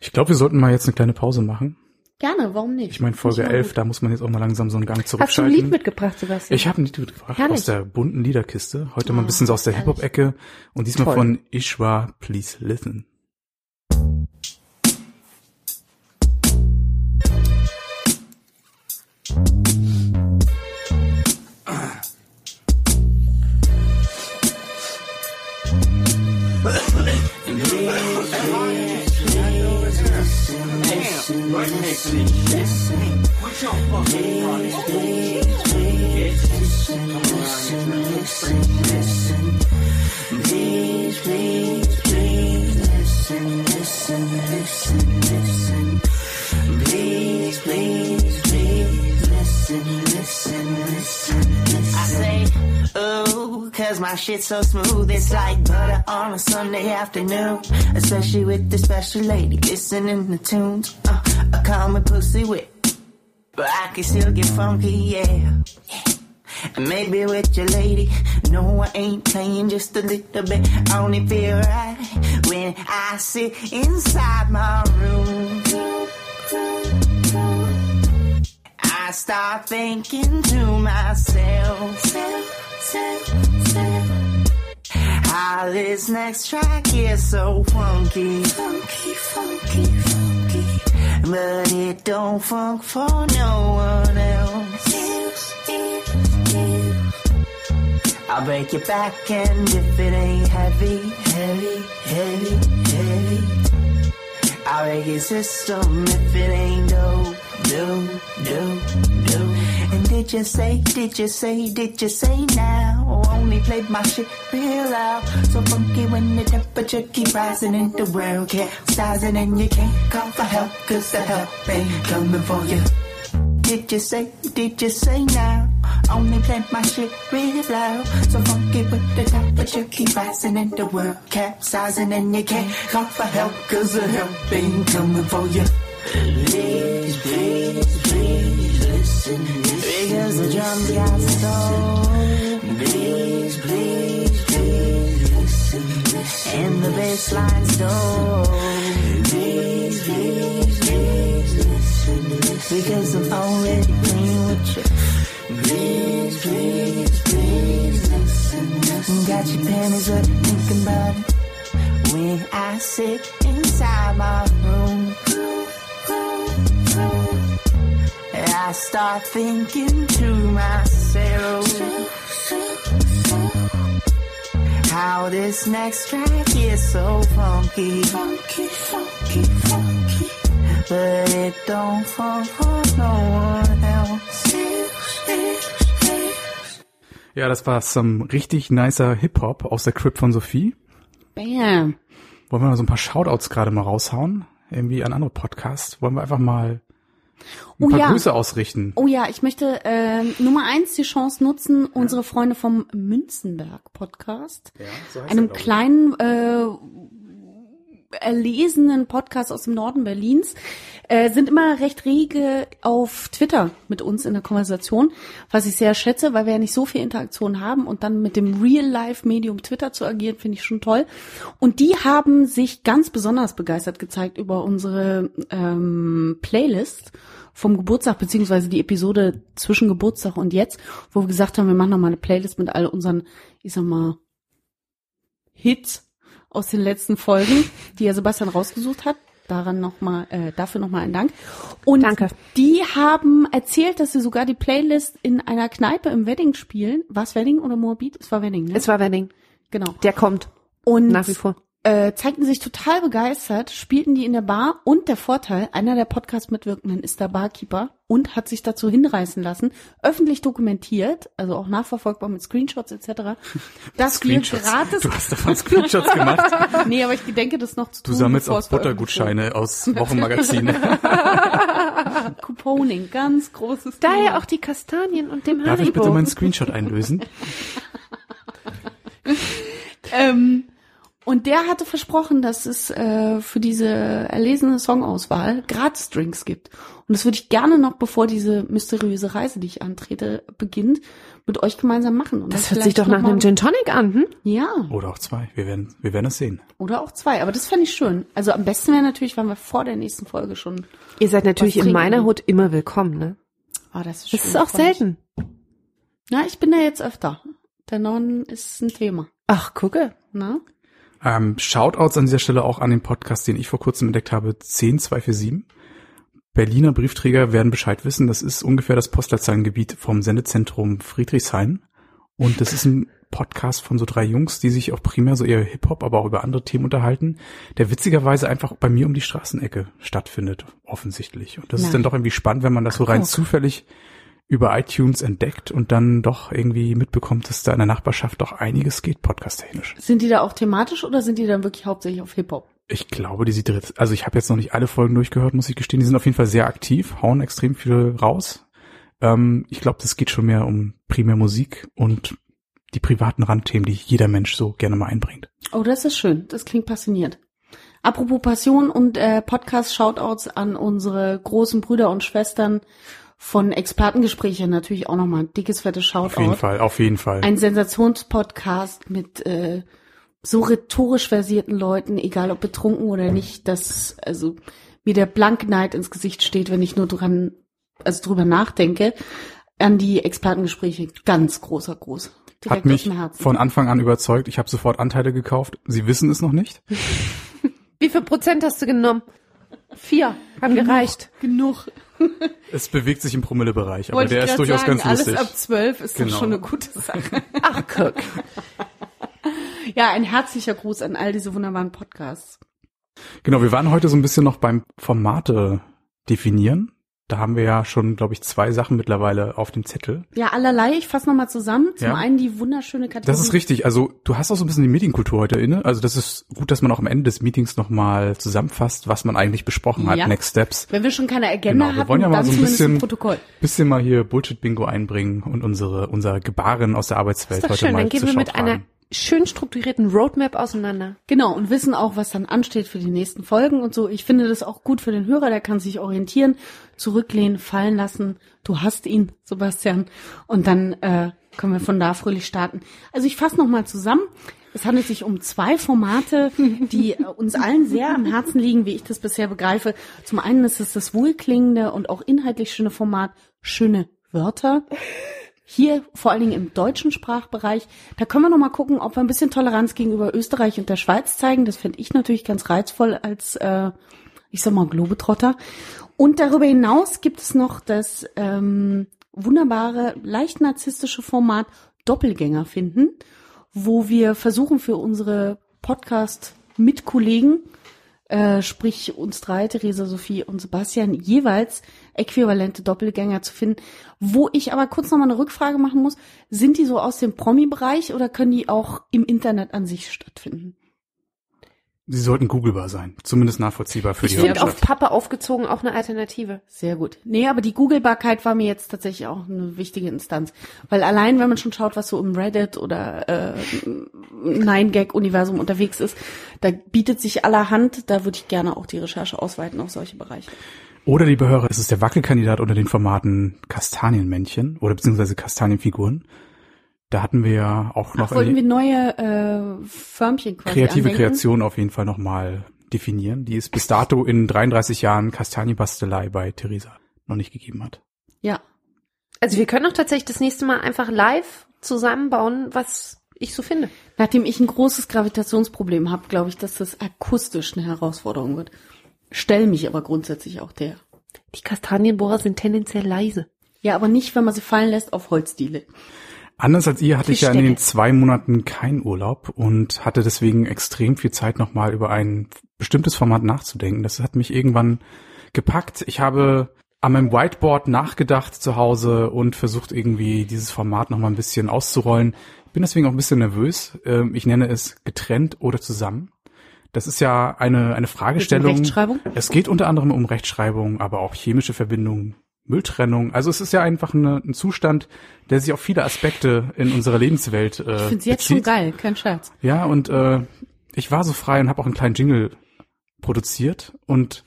Ich glaube, wir sollten mal jetzt eine kleine Pause machen. Gerne, warum nicht? Ich meine, Folge ich 11, da muss man jetzt auch mal langsam so einen Gang Hast du ein zurückschalten. Lied mitgebracht, Sebastian? Ich habe ein Lied mitgebracht Herrlich. aus der bunten Liederkiste. Heute mal ein bisschen so aus der herrlich. Hip-Hop-Ecke und diesmal Toll. von Ishwa, Please Listen. Listen, listen, listen. Please, please, please. Listen, listen, listen, listen. Please, please, please. Listen, listen, listen, listen. My shit so smooth. It's like butter on a Sunday afternoon. Especially with the special lady listening to tunes. Uh, I call me pussy whip. But I can still get funky, yeah. yeah. And maybe with your lady. No, I ain't playing just a little bit. I only feel right when I sit inside my room. I start thinking to myself how this next track is so funky, funky, funky, funky, but it don't funk for no one else. I'll break your back and if it ain't heavy, heavy, heavy, heavy. I'll break your system if it ain't dope, dope, dope, did you say, did you say, did you say now? Oh, only played my shit real loud. So funky when the temperature keep rising in the world capsizing and you can't call for help cause the help ain't coming for you. Did you say, did you say now? Only play my shit real loud. So funky with the temperature keep rising in the world capsizing and you can't call for help cause the help ain't coming for you. Please, please, please listen. Because the drums got soul. Please, please, please listen. And the bass line's dope. Please, please, please listen. Because I'm already playing with you. Please, please, please listen. Got your panties wet thinking about it. When I sit inside my room. I start thinking to myself how this next track is so funky, funky, funky, funky, but it don't funk for no one else. Ja, das war some richtig nicer Hip-Hop aus der Crib von Sophie. Bam. Wollen wir mal so ein paar Shoutouts gerade mal raushauen? Irgendwie an andere Podcasts? Wollen wir einfach mal ein Oh paar ja. Grüße ausrichten? Oh ja, ich möchte äh, Nummer eins die Chance nutzen, unsere Freunde vom Münzenberg Podcast, so heißt einem kleinen äh, erlesenen Podcast aus dem Norden Berlins, äh, sind immer recht rege auf Twitter mit uns in der Konversation, was ich sehr schätze, weil wir ja nicht so viel Interaktion haben und dann mit dem Real-Life-Medium Twitter zu agieren, finde ich schon toll. Und die haben sich ganz besonders begeistert gezeigt über unsere ähm, Playlist vom Geburtstag, beziehungsweise die Episode zwischen Geburtstag und jetzt, wo wir gesagt haben, wir machen noch mal eine Playlist mit all unseren, ich sag mal, Hits aus den letzten Folgen, die ja Sebastian rausgesucht hat. Daran noch mal, äh, dafür nochmal ein Dank. Und Danke. die haben erzählt, dass sie sogar die Playlist in einer Kneipe im Wedding spielen. War es Wedding oder Moabit? Es war Wedding, ne? Es war Wedding. Genau. Der kommt Und nach wie vor. Äh, zeigten sich total begeistert, spielten die in der Bar und der Vorteil, einer der Podcast-Mitwirkenden ist der Barkeeper und hat sich dazu hinreißen lassen, öffentlich dokumentiert, also auch nachverfolgbar mit Screenshots etc., dass wir Screenshots. gratis... Du hast davon Screenshots gemacht. nee, aber ich gedenke das noch zu Du tun. sammelst bevor auch Buttergutscheine aus Wochenmagazinen. Couponing, ganz großes Daher Thema. auch die Kastanien und dem Darf ich bitte Haribo. meinen Screenshot einlösen? Ähm, und der hatte versprochen, dass es äh, für diese erlesene Songauswahl Gratis-Drinks gibt. Und das würde ich gerne noch, bevor diese mysteriöse Reise, die ich antrete, beginnt, mit euch gemeinsam machen. Und Das hört sich doch nach einem Gin Tonic an, hm? Ja, Oder auch zwei. Wir werden, wir werden es sehen. oder auch zwei. Aber das fände ich schön. Also am besten wäre natürlich, wenn wir vor der nächsten Folge schon... Ihr seid natürlich in meiner? Hut immer willkommen, ne? Ah, das ist, Das schön, ist auch selten. Na, ich bin da jetzt öfter. Der Norden ist ein Thema. Ach, gucke. Na? Ähm, Shoutouts an dieser Stelle auch an den Podcast, den ich vor kurzem entdeckt habe, 10247. Berliner Briefträger werden Bescheid wissen. Das ist ungefähr das Postleitzahlengebiet vom Sendezentrum Friedrichshain. Und das ist ein Podcast von so drei Jungs, die sich auch primär so eher Hip-Hop, aber auch über andere Themen unterhalten, der witzigerweise einfach bei mir um die Straßenecke stattfindet, offensichtlich. Und das Na. ist dann doch irgendwie spannend, wenn man das so rein guck. zufällig über iTunes entdeckt und dann doch irgendwie mitbekommt, dass da in der Nachbarschaft doch einiges geht, podcast-technisch. Sind die da auch thematisch oder sind die dann wirklich hauptsächlich auf Hip-Hop? Ich glaube, die sieht dritt. Also ich habe jetzt noch nicht alle Folgen durchgehört, muss ich gestehen. Die sind auf jeden Fall sehr aktiv, hauen extrem viel raus. Ähm, ich glaube, das geht schon mehr um primär Musik und die privaten Randthemen, die jeder Mensch so gerne mal einbringt. Oh, das ist schön. Das klingt passioniert. Apropos Passion und äh, Podcast-Shoutouts an unsere großen Brüder und Schwestern von Expertengespräche natürlich auch nochmal ein dickes, fettes Shoutout. Auf jeden Fall, auf jeden Fall. Ein Sensationspodcast mit äh, so rhetorisch versierten Leuten, egal ob betrunken oder nicht, dass also mir der Blankneid ins Gesicht steht, wenn ich nur dran, also drüber nachdenke. An die Expertengespräche ganz großer Gruß. Direkt Hat mich aus dem Herzen. von Anfang an überzeugt. Ich habe sofort Anteile gekauft. Sie wissen es noch nicht. Wie viel Prozent hast du genommen? Vier. Haben gereicht. genug. Es bewegt sich im Promillebereich, aber Wollte der ist durchaus sagen, ganz alles lustig. ab zwölf ist Genau. doch schon eine gute Sache. Ach, guck. ja, ein herzlicher Gruß an all diese wunderbaren Podcasts. Genau, wir waren heute so ein bisschen noch beim Formate definieren. Da haben wir ja schon, glaube ich, zwei Sachen mittlerweile auf dem Zettel. Ja, allerlei, ich fasse nochmal zusammen. Zum Ja. einen die wunderschöne Kategorie. Das ist richtig. Also du hast auch so ein bisschen die Meetingkultur heute inne. Also das ist gut, dass man auch am Ende des Meetings nochmal zusammenfasst, was man eigentlich besprochen hat, Ja. Next Steps. Wenn wir schon keine Agenda Genau, wir hatten, wollen ja mal so ein bisschen- ein Protokoll. Bisschen mal hier Bullshit-Bingo einbringen und unsere unser Gebaren aus der Arbeitswelt heute schön. mal Dann gehen wir mit einer. Schön strukturierten Roadmap auseinander. Genau, und wissen auch, was dann ansteht für die nächsten Folgen und so. Ich finde das auch gut für den Hörer, der kann sich orientieren, zurücklehnen, fallen lassen. Du hast ihn, Sebastian. Und dann äh, können wir von da fröhlich starten. Also ich fasse nochmal zusammen. Es handelt sich um zwei Formate, die äh, uns allen sehr am Herzen liegen, wie ich das bisher begreife. Zum einen ist es das wohlklingende und auch inhaltlich schöne Format Schöne Wörter. Hier vor allen Dingen im deutschen Sprachbereich. Da können wir noch mal gucken, ob wir ein bisschen Toleranz gegenüber Österreich und der Schweiz zeigen. Das fände ich natürlich ganz reizvoll als, äh, ich sag mal, Globetrotter. Und darüber hinaus gibt es noch das ähm, wunderbare, leicht narzisstische Format Doppelgänger finden, wo wir versuchen für unsere Podcast-Mitkollegen äh, sprich uns drei, Theresa, Sophie und Sebastian, jeweils äquivalente Doppelgänger zu finden. Wo ich aber kurz nochmal eine Rückfrage machen muss, sind die so aus dem Promi-Bereich oder können die auch im Internet an sich stattfinden? Sie sollten googlebar sein, zumindest nachvollziehbar für Ich die finde auf Hörerschaft. Pappe aufgezogen auch eine Alternative. Sehr gut. Nee, aber die Googlebarkeit war mir jetzt tatsächlich auch eine wichtige Instanz. Weil allein, wenn man schon schaut, was so im Reddit oder äh, Nine-Gag-Universum unterwegs ist, da bietet sich allerhand, da würde ich gerne auch die Recherche ausweiten auf solche Bereiche. Oder liebe Hörer, es ist der Wackelkandidat unter den Formaten Kastanienmännchen oder beziehungsweise Kastanienfiguren. Da hatten wir ja auch noch Ach, wollten wir eine neue äh, Förmchen quasi kreative andenken? Kreation auf jeden Fall nochmal definieren, die es bis dato in 33 Jahren Kastanienbastelei bei Theresa noch nicht gegeben hat. Ja, Also wir können auch tatsächlich das nächste Mal einfach live zusammenbauen, was ich so finde. Nachdem ich ein großes Gravitationsproblem habe, glaube ich, dass das akustisch eine Herausforderung wird. Stell mich aber grundsätzlich auch der. Die Kastanienbohrer sind tendenziell leise. Ja, aber nicht, wenn man sie fallen lässt auf Holzdiele. Anders als ihr hatte ich ja in den zwei Monaten keinen Urlaub und hatte deswegen extrem viel Zeit, nochmal über ein bestimmtes Format nachzudenken. Das hat mich irgendwann gepackt. Ich habe an meinem Whiteboard nachgedacht zu Hause und versucht irgendwie dieses Format nochmal ein bisschen auszurollen. Bin deswegen auch ein bisschen nervös. Ähm, Ich nenne es getrennt oder zusammen. Das ist ja eine, eine Fragestellung. Rechtschreibung? Es geht unter anderem um Rechtschreibung, aber auch chemische Verbindungen, Mülltrennung. Also es ist ja einfach eine, ein Zustand, der sich auf viele Aspekte in unserer Lebenswelt äh, Ich finde jetzt schon bezieht. geil, kein Scherz. Ja, und äh, ich war so frei und habe auch einen kleinen Jingle produziert und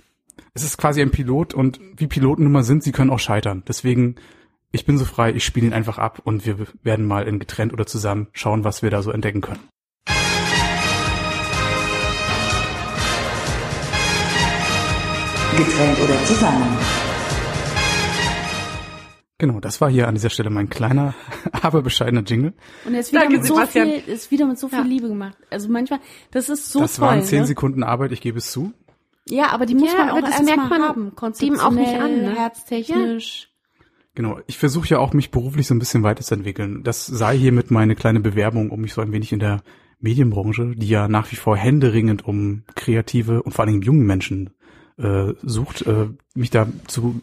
es ist quasi ein Pilot und wie Piloten nun mal sind, sie können auch scheitern. Deswegen, ich bin so frei, ich spiele ihn einfach ab und wir werden mal in getrennt oder zusammen schauen, was wir da so entdecken können. Getrennt oder zusammen. Genau, das war hier an dieser Stelle mein kleiner, aber bescheidener Jingle. Und er ist wieder Danke, mit so viel, ist wieder mit so viel Ja. Liebe gemacht. Also manchmal, das ist so das toll. waren zehn ne? Sekunden Arbeit, ich gebe es zu. Ja, aber die muss Ja, man auch das erst merkt mal man haben. dem auch nicht an, ne? herztechnisch. Genau, ich versuche ja auch, mich beruflich so ein bisschen weiterzuentwickeln. Das sei hiermit meine kleine Bewerbung, um mich so ein wenig in der Medienbranche, die ja nach wie vor händeringend um kreative und vor allen Dingen junge Menschen äh, sucht, äh, mich da zu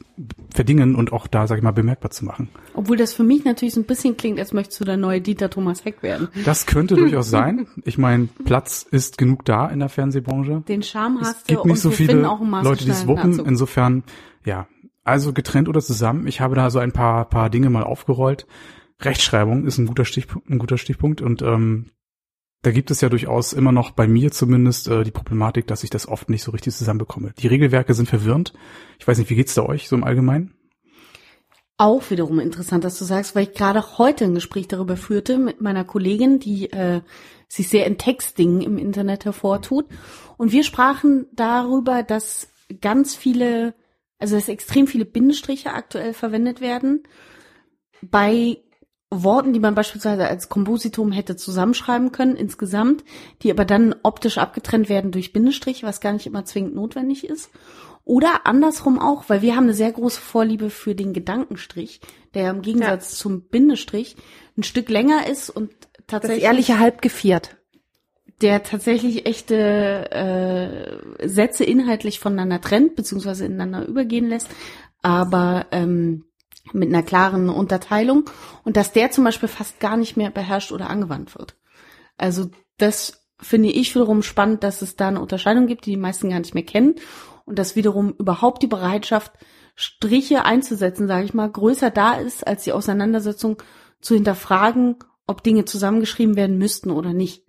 verdingen und auch da, sag ich mal, bemerkbar zu machen. Obwohl das für mich natürlich so ein bisschen klingt, als möchtest du der neue Dieter Thomas Heck werden. Das könnte durchaus sein. Ich meine, Platz ist genug da in der Fernsehbranche. Den Charme Es hast gibt du nicht so viele Leute, die es wuppen. Insofern, ja. Also getrennt oder zusammen. Ich habe da so ein paar, paar Dinge mal aufgerollt. Rechtschreibung ist ein guter Stichpunkt, ein guter Stichpunkt und ähm, da gibt es ja durchaus immer noch bei mir zumindest äh, die Problematik, dass ich das oft nicht so richtig zusammenbekomme. Die Regelwerke sind verwirrend. Ich weiß nicht, wie geht's da euch so im Allgemeinen? Auch wiederum interessant, dass du sagst, weil ich gerade heute ein Gespräch darüber führte mit meiner Kollegin, die äh, sich sehr in Textdingen im Internet hervortut. Und wir sprachen darüber, dass ganz viele, also dass extrem viele Bindestriche aktuell verwendet werden bei Worten, die man beispielsweise als Kompositum hätte zusammenschreiben können insgesamt, die aber dann optisch abgetrennt werden durch Bindestrich, was gar nicht immer zwingend notwendig ist. Oder andersrum auch, weil wir haben eine sehr große Vorliebe für den Gedankenstrich, der im Gegensatz zum Bindestrich ein Stück länger ist und Das tatsächlich ehrliche halb geviert. der tatsächlich echte äh, Sätze inhaltlich voneinander trennt, beziehungsweise ineinander übergehen lässt, aber ähm, mit einer klaren Unterteilung und dass der zum Beispiel fast gar nicht mehr beherrscht oder angewandt wird. Also das finde ich wiederum spannend, dass es da eine Unterscheidung gibt, die die meisten gar nicht mehr kennen und dass wiederum überhaupt die Bereitschaft, Striche einzusetzen, sage ich mal, größer da ist, als die Auseinandersetzung zu hinterfragen, ob Dinge zusammengeschrieben werden müssten oder nicht.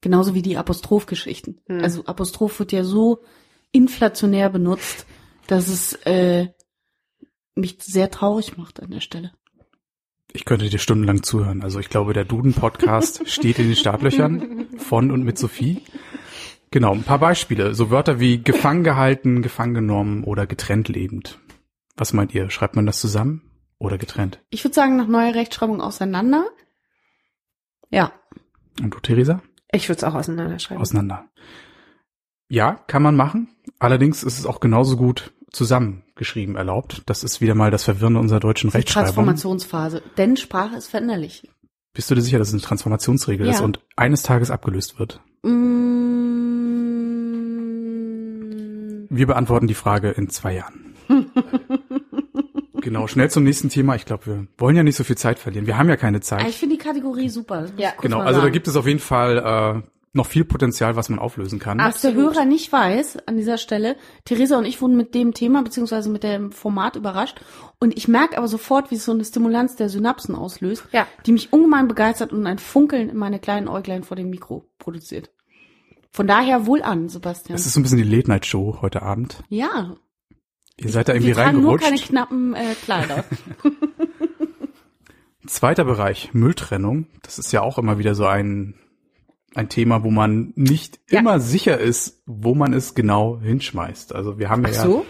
Genauso wie die Apostrophgeschichten. Also Apostroph wird ja so inflationär benutzt, dass es äh, mich sehr traurig macht an der Stelle. Ich könnte dir stundenlang zuhören. Also ich glaube, der Duden-Podcast steht in den Startlöchern von und mit Sophie. Genau, ein paar Beispiele. So Wörter wie gefangen gehalten, gefangen genommen oder getrennt lebend. Was meint ihr? Schreibt man das zusammen oder getrennt? Ich würde sagen, nach neuer Rechtschreibung auseinander. Ja. Und du, Theresa? Ich würde es auch auseinanderschreiben. Auseinander. Ja, kann man machen. Allerdings ist es auch genauso gut zusammengeschrieben erlaubt. Das ist wieder mal das Verwirrende unserer deutschen Die Rechtschreibung. Transformationsphase. Denn Sprache ist veränderlich. Bist du dir sicher, dass es eine Transformationsregel Ja. ist und eines Tages abgelöst wird? Mm, Wir beantworten die Frage in zwei Jahren. genau, schnell zum nächsten Thema. Ich glaube, wir wollen ja nicht so viel Zeit verlieren. Wir haben ja keine ah, Zeit. ich finde die Kategorie super. Das kurz Genau, also da gibt es auf jeden Fall äh, noch viel Potenzial, was man auflösen kann. Was der Hörer nicht weiß an dieser Stelle, Theresa und ich wurden mit dem Thema beziehungsweise mit dem Format überrascht und ich merke aber sofort, wie es so eine Stimulanz der Synapsen auslöst, Ja. die mich ungemein begeistert und ein Funkeln in meine kleinen Äuglein vor dem Mikro produziert. Von daher wohl an, Sebastian. Das ist so ein bisschen die Late-Night-Show heute Abend. ja, Ihr seid da irgendwie wir tragen nur keine reingerutscht. knappen äh, Kleider. Zweiter Bereich, Mülltrennung. Das ist ja auch immer wieder so ein, ein Thema, wo man nicht Ja. immer sicher ist, wo man es genau hinschmeißt. Also wir haben ja, so?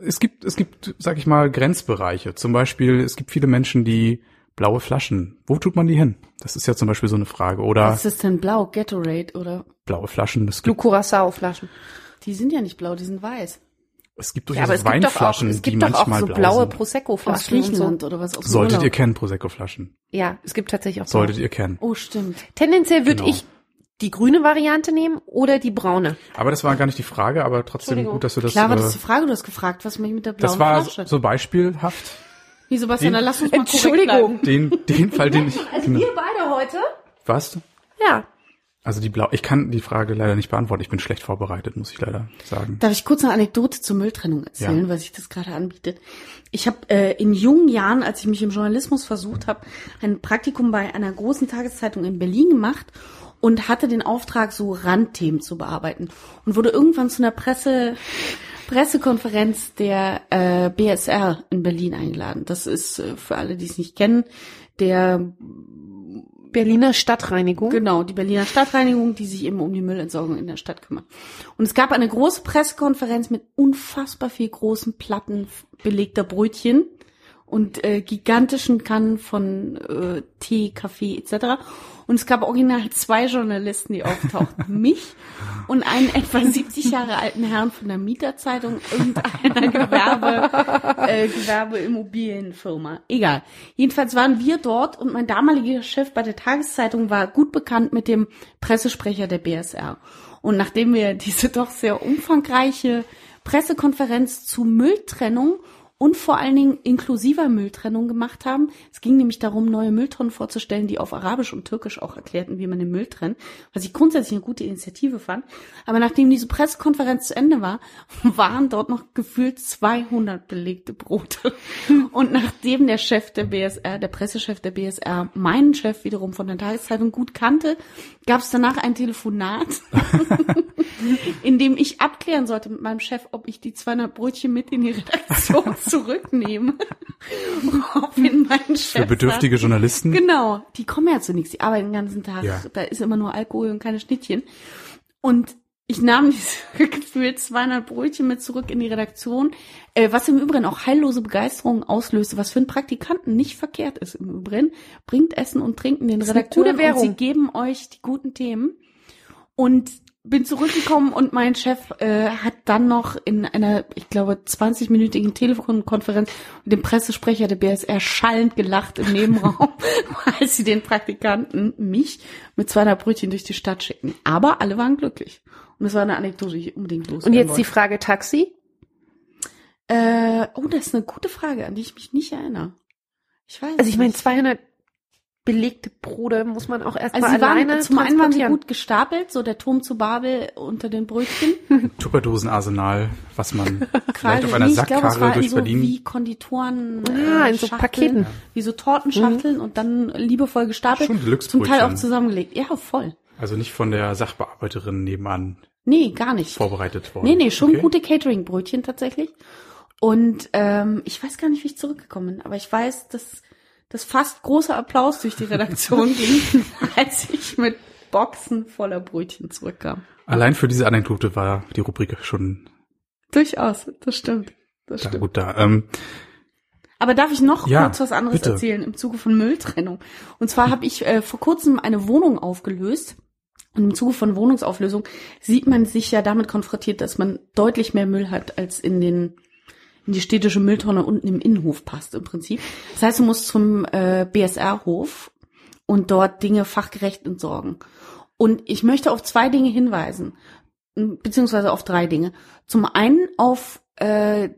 es gibt, es gibt, sag ich mal, Grenzbereiche. Zum Beispiel, es gibt viele Menschen, die blaue Flaschen. Wo tut man die hin? Das ist ja zum Beispiel so eine Frage. Oder Was ist denn blau? Gatorade oder? blaue Flaschen. Es Du gibt, Curacao-Flaschen. Die sind ja nicht blau, die sind weiß. Es gibt Ja, durchaus aber es gibt doch auch, Weinflaschen, es die gibt auch manchmal so blau blaue. Aus Prosecco-Flaschen so. Griechenland oder was aus Solltet Urlaub. ihr kennen, Prosecco-Flaschen. Ja, es gibt tatsächlich auch Solltet blau. ihr kennen. Oh, stimmt. Tendenziell würde Genau. ich die grüne Variante nehmen oder die braune. Aber das war gar nicht die Frage, aber trotzdem gut, dass du das. Klar war äh, das die Frage, du hast gefragt, was mich mit der blauen das war Flasche. so beispielhaft. Wie Sebastian, Den- dann lass uns mal Entschuldigung. Den, den Fall, den ich. Also genau. wir beide heute? Was? Ja. Also die blau. Ich kann die Frage leider nicht beantworten. Ich bin schlecht vorbereitet, muss ich leider sagen. Darf ich kurz eine Anekdote zur Mülltrennung erzählen, Ja. weil sich das gerade anbietet? Ich habe äh, in jungen Jahren, als ich mich im Journalismus versucht habe, ein Praktikum bei einer großen Tageszeitung in Berlin gemacht und hatte den Auftrag, so Randthemen zu bearbeiten und wurde irgendwann zu einer Presse Pressekonferenz der äh, BSR in Berlin eingeladen. Das ist äh, für alle, die es nicht kennen, der Berliner Stadtreinigung. Genau, die Berliner Stadtreinigung, die sich eben um die Müllentsorgung in der Stadt kümmert. Und es gab eine große Pressekonferenz mit unfassbar viel großen Platten belegter Brötchen und äh, gigantischen Kannen von äh, Tee, Kaffee etc. Und es gab original zwei Journalisten, die auftauchten. Mich und einen etwa 70 Jahre alten Herrn von der Mieterzeitung irgendeiner Gewerbe, äh, Gewerbeimmobilienfirma. Egal. Jedenfalls waren wir dort und mein damaliger Chef bei der Tageszeitung war gut bekannt mit dem Pressesprecher der BSR. Und nachdem wir diese doch sehr umfangreiche Pressekonferenz zu Mülltrennung und vor allen Dingen inklusiver Mülltrennung gemacht haben. Es ging nämlich darum, neue Mülltonnen vorzustellen, die auf Arabisch und Türkisch auch erklärten, wie man den Müll trennt, was ich grundsätzlich eine gute Initiative fand. Aber nachdem diese Pressekonferenz zu Ende war, waren dort noch gefühlt 200 belegte Brote. Und nachdem der Chef der BSR, der Pressechef der BSR, meinen Chef wiederum von der Tageszeitung gut kannte, gab es danach ein Telefonat, in dem ich abklären sollte mit meinem Chef, ob ich die 200 Brötchen mit in die Redaktion zurücknehme. Woraufhin mein Chef Für bedürftige sagt, Journalisten. Genau, die kommen ja zu nichts, die arbeiten den ganzen Tag, Ja. da ist immer nur Alkohol und keine Schnittchen. Und ich nahm diese gefühlt 200 Brötchen mit zurück in die Redaktion, äh, was im Übrigen auch heillose Begeisterung auslöste, was für einen Praktikanten nicht verkehrt ist im Übrigen. Bringt Essen und Trinken den Redakteuren und sie geben euch die guten Themen. Und bin zurückgekommen und mein Chef äh, hat dann noch in einer, ich glaube, 20-minütigen Telefonkonferenz mit dem Pressesprecher der BSR schallend gelacht im Nebenraum, weil sie den Praktikanten, mich, mit 200 Brötchen durch die Stadt schicken. Aber alle waren glücklich. Und das war eine Anekdote, die ich unbedingt Und loswerden jetzt die wollte. Frage Taxi. Äh, oh, das ist eine gute Frage, an die ich mich nicht erinnere. Ich weiß Also ich meine, nicht. 200 belegte Brote muss man auch erstmal also sie alleine waren, zum einen waren sie gut gestapelt, so der Turm zu Babel unter den Brötchen. Tupperdosenarsenal, was man vielleicht auf einer nicht. Ich glaube, es Sackkarre war in durch so Berlin. wie Konditoren Ah, äh, in so Schachteln, Paketen. wie so Tortenschachteln und dann liebevoll gestapelt, Schon zum. Teil auch zusammengelegt. Ja, voll. Also nicht von der Sachbearbeiterin nebenan Nee, gar nicht. vorbereitet worden. Nee, nee, schon Okay. gute Catering-Brötchen tatsächlich. Und ähm, ich weiß gar nicht, wie ich zurückgekommen bin, aber ich weiß, dass dass fast großer Applaus durch die Redaktion ging, als ich mit Boxen voller Brötchen zurückkam. Allein für diese Anekdote war die Rubrik schon Durchaus, das stimmt. Das da stimmt. gut da. Ähm, Aber darf ich noch Ja, kurz was anderes bitte. erzählen im Zuge von Mülltrennung? Und zwar habe ich äh, vor kurzem eine Wohnung aufgelöst. Und im Zuge von Wohnungsauflösung sieht man sich ja damit konfrontiert, dass man deutlich mehr Müll hat, als in den in die städtische Mülltonne unten im Innenhof passt im Prinzip. Das heißt, du musst zum äh, BSR-Hof und dort Dinge fachgerecht entsorgen. Und ich möchte auf zwei Dinge hinweisen, beziehungsweise auf drei Dinge. Zum einen auf äh,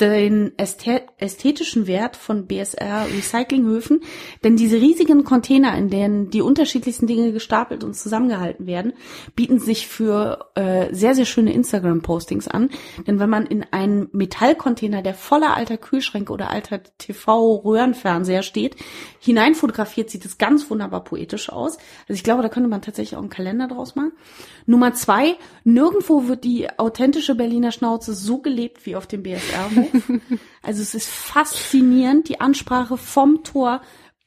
den ästhe- ästhetischen Wert von BSR Recyclinghöfen, denn diese riesigen Container, in denen die unterschiedlichsten Dinge gestapelt und zusammengehalten werden, bieten sich für äh, sehr, sehr schöne Instagram-Postings an. Denn wenn man in einen Metallcontainer, der voller alter Kühlschränke oder alter TV-Röhrenfernseher steht, hineinfotografiert, sieht es ganz wunderbar poetisch aus. Also ich glaube, da könnte man tatsächlich auch einen Kalender draus machen. Nummer zwei, nirgendwo wird die authentische Berliner Schnauze so gelebt wie auf dem BSR-Hof. also es ist faszinierend, die Ansprache vom Tor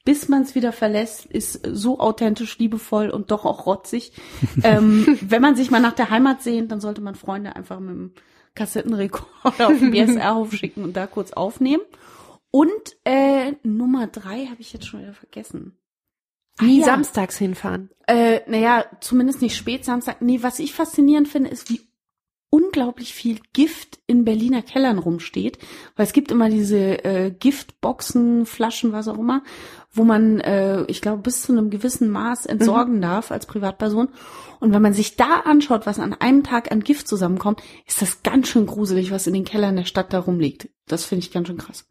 bis man es wieder verlässt, ist so authentisch, liebevoll und doch auch rotzig. ähm, wenn man sich mal nach der Heimat sehnt, dann sollte man Freunde einfach mit dem Kassettenrekorder auf den BSR-Hof schicken und da kurz aufnehmen. Und äh, Nummer drei habe ich jetzt schon wieder vergessen. Nie ja. samstags hinfahren. Äh, naja, zumindest nicht spät Samstag. Nee, was ich faszinierend finde, ist, wie unglaublich viel Gift in Berliner Kellern rumsteht, weil es gibt immer diese äh, Giftboxen, Flaschen, was auch immer, wo man, äh, ich glaube, bis zu einem gewissen Maß entsorgen darf als Privatperson. Und wenn man sich da anschaut, was an einem Tag an Gift zusammenkommt, ist das ganz schön gruselig, was in den Kellern der Stadt da rumliegt. Das finde ich ganz schön krass.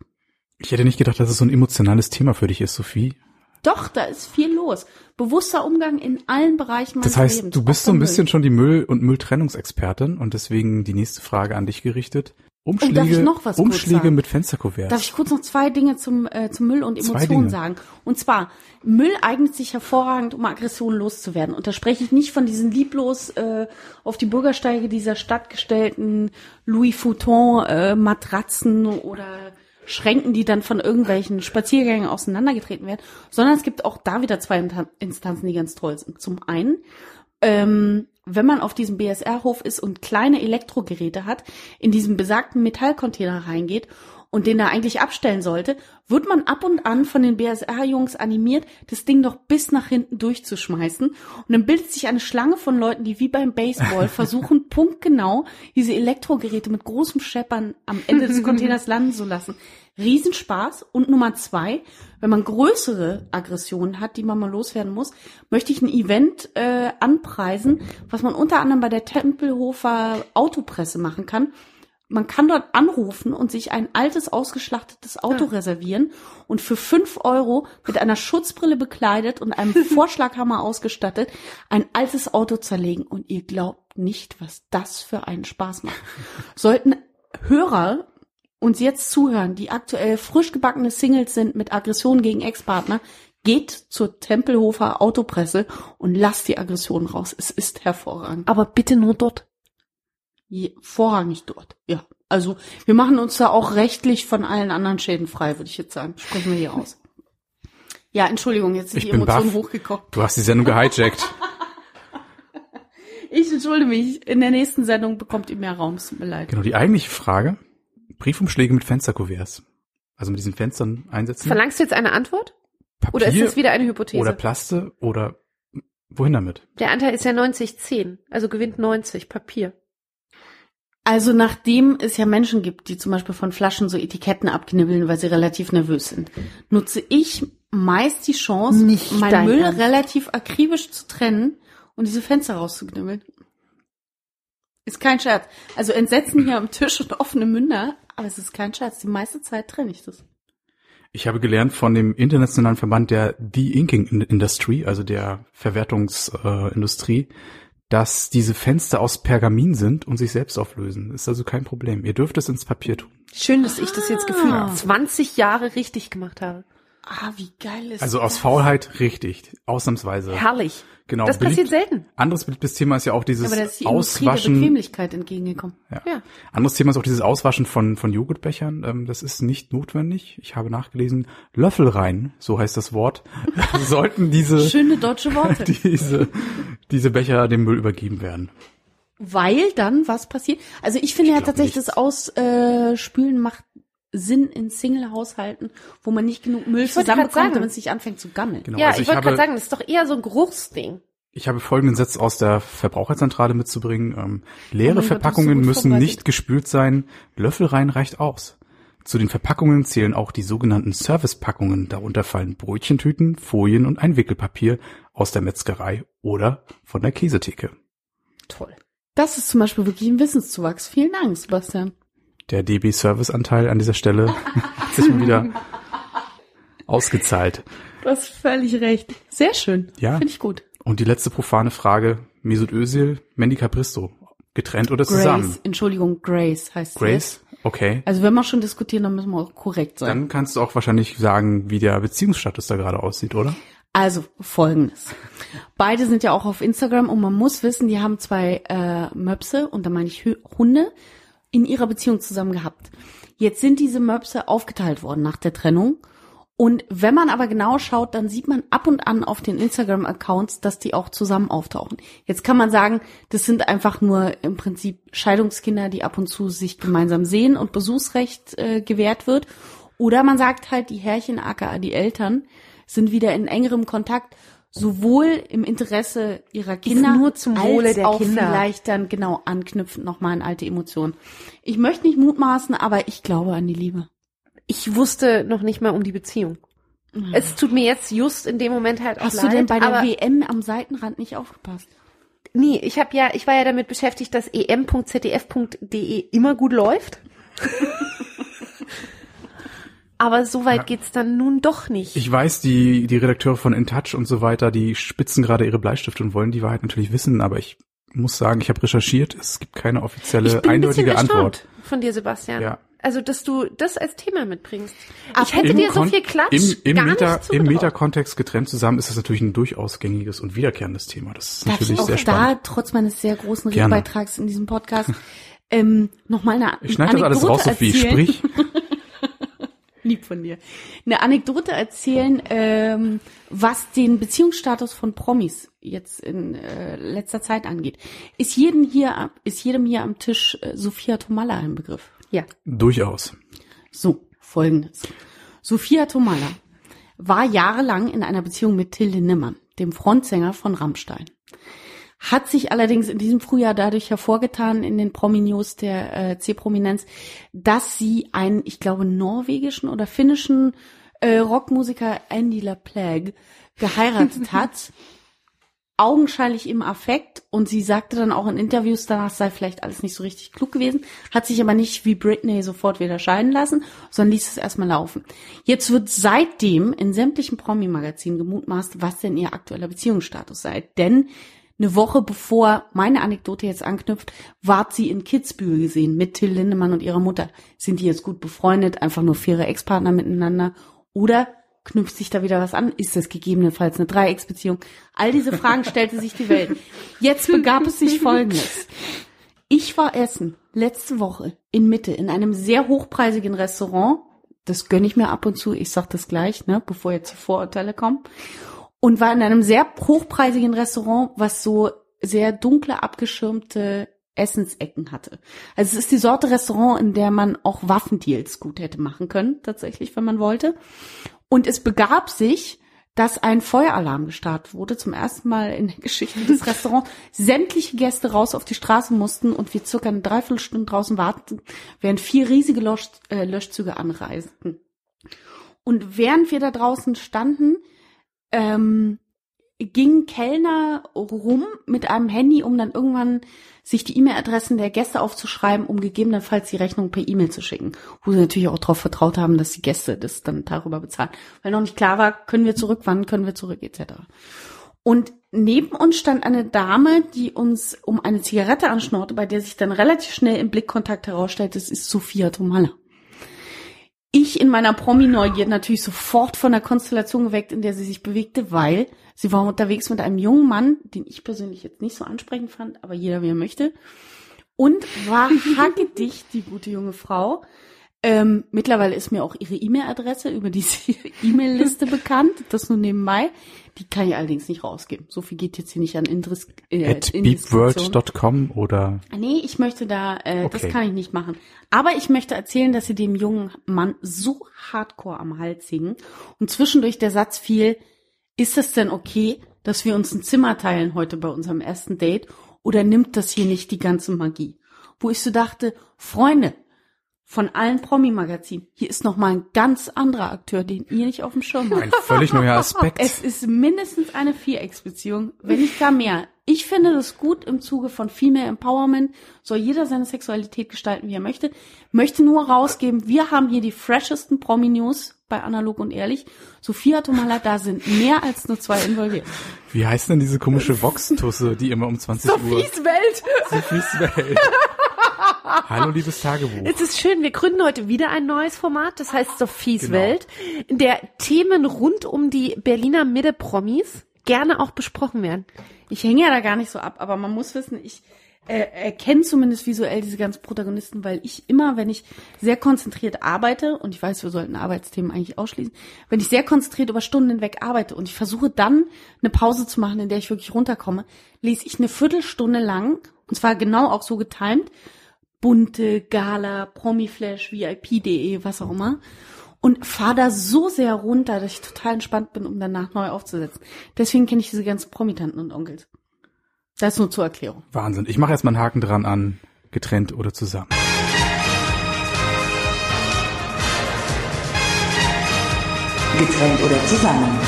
Ich hätte nicht gedacht, dass es so ein emotionales Thema für dich ist, Sophie. Doch, da ist viel los. Bewusster Umgang in allen Bereichen meines Das heißt, Lebens. du bist so ein bisschen Müll. schon die Müll- und Mülltrennungsexpertin und deswegen die nächste Frage an dich gerichtet. Umschläge, darf ich noch was kurz Umschläge mit Fensterkuverts. Darf ich kurz noch zwei Dinge zum, äh, zum Müll und Emotionen sagen? Und zwar, Müll eignet sich hervorragend, um Aggressionen loszuwerden. Und da spreche ich nicht von diesen lieblos äh, auf die Bürgersteige dieser Stadt gestellten Louis Vuitton äh, Matratzen oder Schränken, die dann von irgendwelchen Spaziergängen auseinandergetreten werden, sondern es gibt auch da wieder zwei Instanzen, die ganz toll sind. Zum einen ähm, wenn man auf diesem BSR-Hof ist und kleine Elektrogeräte hat, in diesen besagten Metallcontainer reingeht und den da eigentlich abstellen sollte, wird man ab und an von den BSR-Jungs animiert, das Ding doch bis nach hinten durchzuschmeißen. Und dann bildet sich eine Schlange von Leuten, die wie beim Baseball versuchen, punktgenau diese Elektrogeräte mit großem Scheppern am Ende des Containers landen zu lassen. Riesenspaß. Und Nummer zwei, wenn man größere Aggressionen hat, die man mal loswerden muss, möchte ich ein Event äh, anpreisen, was man unter anderem bei der Tempelhofer Autopresse machen kann. Man kann dort anrufen und sich ein altes, ausgeschlachtetes Auto reservieren und für fünf Euro mit einer Schutzbrille bekleidet und einem Vorschlaghammer ausgestattet ein altes Auto zerlegen. Und ihr glaubt nicht, was das für einen Spaß macht. Sollten Hörer uns jetzt zuhören, die aktuell frisch gebackene Singles sind mit Aggressionen gegen Ex-Partner, geht zur Tempelhofer Autopresse und lasst die Aggression raus. Es ist hervorragend. Aber bitte nur dort. Vorrangig dort. Ja. Also wir machen uns da auch rechtlich von allen anderen Schäden frei, würde ich jetzt sagen. Sprechen wir hier aus. Ja, Entschuldigung, jetzt sind Ich die bin Emotionen hochgekommen. Du hast die Sendung gehijackt. Ich entschuldige mich. In der nächsten Sendung bekommt ihr mehr Raum. Es tut mir leid. genau, die eigentliche Frage. Briefumschläge mit Fensterkuverts. Also mit diesen Fenstern einsetzen. Verlangst du jetzt eine Antwort? Papier Oder ist das wieder eine Hypothese? oder Plaste oder wohin damit? Der Anteil ist ja 90-10, also gewinnt 90 Papier. Also nachdem es ja Menschen gibt, die zum Beispiel von Flaschen so Etiketten abknibbeln, weil sie relativ nervös sind, nutze ich meist die Chance, Nicht meinen dein Müll Ernst. relativ akribisch zu trennen und diese Fenster rauszuknibbeln. Ist kein Scherz. Also Entsetzen hier am Tisch und offene Münder, aber es ist kein Scherz. Die meiste Zeit trenne ich das. Ich habe gelernt von dem internationalen Verband der De-Inking Industry, also der Verwertungsindustrie, äh, Industrie, dass diese Fenster aus Pergamin sind und sich selbst auflösen. Ist also kein Problem. Ihr dürft es ins Papier tun. Schön, dass ich das jetzt gefühlt Ah. 20 Jahre richtig gemacht habe. Ah, wie geil ist Also aus das? Faulheit richtig. Ausnahmsweise. Herrlich. Genau. Das passiert beliebt- selten. Anderes beliebtes Thema ist ja auch dieses Aber da ist die Industrie der Auswaschen. Bequemlichkeit entgegegengekommen. Ja. Anderes Thema ist auch dieses Auswaschen von, von Joghurtbechern. Ähm, das ist nicht notwendig. Ich habe nachgelesen, Löffel rein, so heißt das Wort, sollten diese, Schöne deutsche Worte. diese, diese Becher dem Müll übergeben werden. Weil dann was passiert? Also ich finde Ich ja tatsächlich, nichts. das Ausspülen macht Sinn in Single-Haushalten, wo man nicht genug Müll Ich wollte sagen. damit es nicht anfängt zu gammeln. Genau. ja, also ich wollte habe, gerade sagen, das ist doch eher so ein Geruchsding. Ich habe folgenden Satz aus der Verbraucherzentrale mitzubringen. Ähm, leere Oh Gott, Verpackungen ist so müssen nicht gespült sein. Löffel rein reicht aus. Zu den Verpackungen zählen auch die sogenannten Servicepackungen. Darunter fallen Brötchentüten, Folien und Einwickelpapier aus der Metzgerei oder von der Käsetheke. Toll. Das ist zum Beispiel wirklich ein Wissenszuwachs. Vielen Dank, Sebastian. Der DB-Service-Anteil an dieser Stelle hat sich mal wieder ausgezahlt. Du hast völlig recht. Sehr schön. Ja. Finde ich gut. Und die letzte profane Frage. Mesut Özil, Mandy Capristo. Getrennt oder Grace, zusammen? Entschuldigung, Grace heißt sie. Grace? Okay. Also wenn wir schon diskutieren, dann müssen wir auch korrekt sein. Dann kannst du auch wahrscheinlich sagen, wie der Beziehungsstatus da gerade aussieht, oder? Also folgendes. Beide sind ja auch auf Instagram und man muss wissen, die haben zwei äh, Möpse, und da meine ich Hunde, in ihrer Beziehung zusammen gehabt. Jetzt sind diese Möpse aufgeteilt worden nach der Trennung. Und wenn man aber genau schaut, dann sieht man ab und an auf den Instagram-Accounts, dass die auch zusammen auftauchen. Jetzt kann man sagen, das sind einfach nur im Prinzip Scheidungskinder, die ab und zu sich gemeinsam sehen und Besuchsrecht äh, gewährt wird. Oder man sagt halt, die Herrchen, aka die Eltern, sind wieder in engerem Kontakt. Sowohl im Interesse ihrer Kinder nur zum Wohle als der auch Kinder. vielleicht dann genau anknüpfend nochmal an alte Emotionen. Ich möchte nicht mutmaßen, aber ich glaube an die Liebe. Ich wusste noch nicht mal um die Beziehung. Es tut mir jetzt just in dem Moment halt auch Hast leid. du denn bei der WM am Seitenrand nicht aufgepasst? Nee, ich habe ja, ich war ja damit beschäftigt, dass em.zdf.de immer gut läuft. Aber so weit geht's dann nun doch nicht. Ich weiß, die, die Redakteure von InTouch und so weiter, die spitzen gerade ihre Bleistifte und wollen die Wahrheit natürlich wissen, aber ich muss sagen, ich habe recherchiert, es gibt keine offizielle, ich bin ein eindeutige Antwort. von dir, Sebastian. Ja. Also, dass du das als Thema mitbringst. Ab- ich hätte dir so viel Klatsch im, im gar Meta, nicht Im. Meta-Kontext getrennt zusammen ist das natürlich ein durchaus gängiges und wiederkehrendes Thema. Das ist Darf ich natürlich auch sehr da, spannend. trotz meines sehr großen. Redebeitrags in diesem Podcast, ähm, nochmal eine Ich schneide das alles raus, Sophie. Sprich. Lieb von dir. Eine Anekdote erzählen, ähm, was den Beziehungsstatus von Promis jetzt in äh, letzter Zeit angeht. Ist jedem hier, ist jedem hier am Tisch äh, Sophia Tomalla ein Begriff? Ja. Durchaus. So, folgendes. Sophia Tomalla war jahrelang in einer Beziehung mit Till Lindemann, dem Frontsänger von Rammstein. Hat sich allerdings in diesem Frühjahr dadurch hervorgetan in den Promi-News der äh, C-Prominenz, dass sie einen, ich glaube, norwegischen oder finnischen äh, Rockmusiker Andy LaPlague geheiratet hat. augenscheinlich im Affekt und sie sagte dann auch in Interviews danach, sei vielleicht alles nicht so richtig klug gewesen, hat sich aber nicht wie Britney sofort wieder scheiden lassen, sondern ließ es erstmal laufen. Jetzt wird seitdem in sämtlichen Promi-Magazinen gemutmaßt, was denn ihr aktueller Beziehungsstatus sei. Denn eine Woche bevor meine Anekdote jetzt anknüpft, ward sie in Kitzbühel gesehen mit Till Lindemann und ihrer Mutter. Sind die jetzt gut befreundet, einfach nur faire Ex-Partner miteinander? Oder knüpft sich da wieder was an? Ist das gegebenenfalls eine Dreiecksbeziehung? All diese Fragen stellte sich die Welt. Jetzt begab es sich Folgendes. Ich war essen letzte Woche in Mitte in einem sehr hochpreisigen Restaurant. Das gönne ich mir ab und zu. Ich sag das gleich, ne, bevor jetzt die Vorurteile kommen. Und war in einem sehr hochpreisigen Restaurant, was so sehr dunkle, abgeschirmte Essensecken hatte. Also es ist die Sorte Restaurant, in der man auch Waffendeals gut hätte machen können, tatsächlich, wenn man wollte. Und es begab sich, dass ein Feueralarm gestartet wurde, zum ersten Mal in der Geschichte des Restaurants. Sämtliche Gäste raus auf die Straße mussten und wir circa eine Dreiviertelstunde draußen warten, während vier riesige Lösch, äh, Löschzüge anreisten. Und während wir da draußen standen, ähm, ging Kellner rum mit einem Handy, um dann irgendwann sich die E-Mail-Adressen der Gäste aufzuschreiben, um gegebenenfalls die Rechnung per E-Mail zu schicken. Wo sie natürlich auch darauf vertraut haben, dass die Gäste das dann darüber bezahlen. Weil noch nicht klar war, können wir zurück, wann können wir zurück, etc. Und neben uns stand eine Dame, die uns um eine Zigarette anschnorte, bei der sich dann relativ schnell im Blickkontakt herausstellte, es ist Sophia Tomalla. Ich in meiner Promi-Neugier natürlich sofort von der Konstellation geweckt, in der sie sich bewegte, weil sie war unterwegs mit einem jungen Mann, den ich persönlich jetzt nicht so ansprechend fand, aber jeder wie er möchte. Und war hackedicht, die gute junge Frau. Ähm, mittlerweile ist mir auch ihre E-Mail-Adresse über diese E-Mail-Liste bekannt. Das nur nebenbei. Die kann ich allerdings nicht rausgeben. So viel geht jetzt hier nicht an Indris äh, At beepworld.com oder Nee, ich möchte da, äh, das Okay. kann ich nicht machen. Aber ich möchte erzählen, dass sie dem jungen Mann so hardcore am Hals hingen und zwischendurch der Satz fiel, ist es denn okay, dass wir uns ein Zimmer teilen heute bei unserem ersten Date oder nimmt das hier nicht die ganze Magie? Wo ich so dachte, Freunde, von allen Promi-Magazinen, hier ist noch mal ein ganz anderer Akteur, den ihr nicht auf dem Schirm habt. ein völlig neuer Aspekt. Es ist mindestens eine Vierecksbeziehung, wenn nicht gar mehr. Ich finde das gut im Zuge von Female Empowerment. Soll jeder seine Sexualität gestalten, wie er möchte. Möchte nur rausgeben, wir haben hier die freshesten Promi-News bei Analog und Ehrlich. Sophia Tomala, da sind mehr als nur zwei involviert. Wie heißt denn diese komische Vox-Tusse, die immer um 20 Uhr... Welt. Sophies Welt. Hallo, liebes Tagebuch. Es ist schön, wir gründen heute wieder ein neues Format, das heißt Sophies Genau. Welt, in der Themen rund um die Berliner Mitte-Promis gerne auch besprochen werden. Ich hänge ja da gar nicht so ab, aber man muss wissen, ich äh, erkenne zumindest visuell diese ganzen Protagonisten, weil ich immer, wenn ich sehr konzentriert arbeite, und ich weiß, wir sollten Arbeitsthemen eigentlich ausschließen, wenn ich sehr konzentriert über Stunden hinweg arbeite und ich versuche dann eine Pause zu machen, in der ich wirklich runterkomme, lese ich eine Viertelstunde lang, und zwar genau auch so getimed, bunte, Gala, Promiflash, VIP.de, was auch immer. und fahre da so sehr runter, dass ich total entspannt bin, um danach neu aufzusetzen. Deswegen kenne ich diese ganzen Promitanten und Onkels. Das nur zur Erklärung. Wahnsinn. Ich mache erstmal einen Haken dran an getrennt oder zusammen. Getrennt oder zusammen.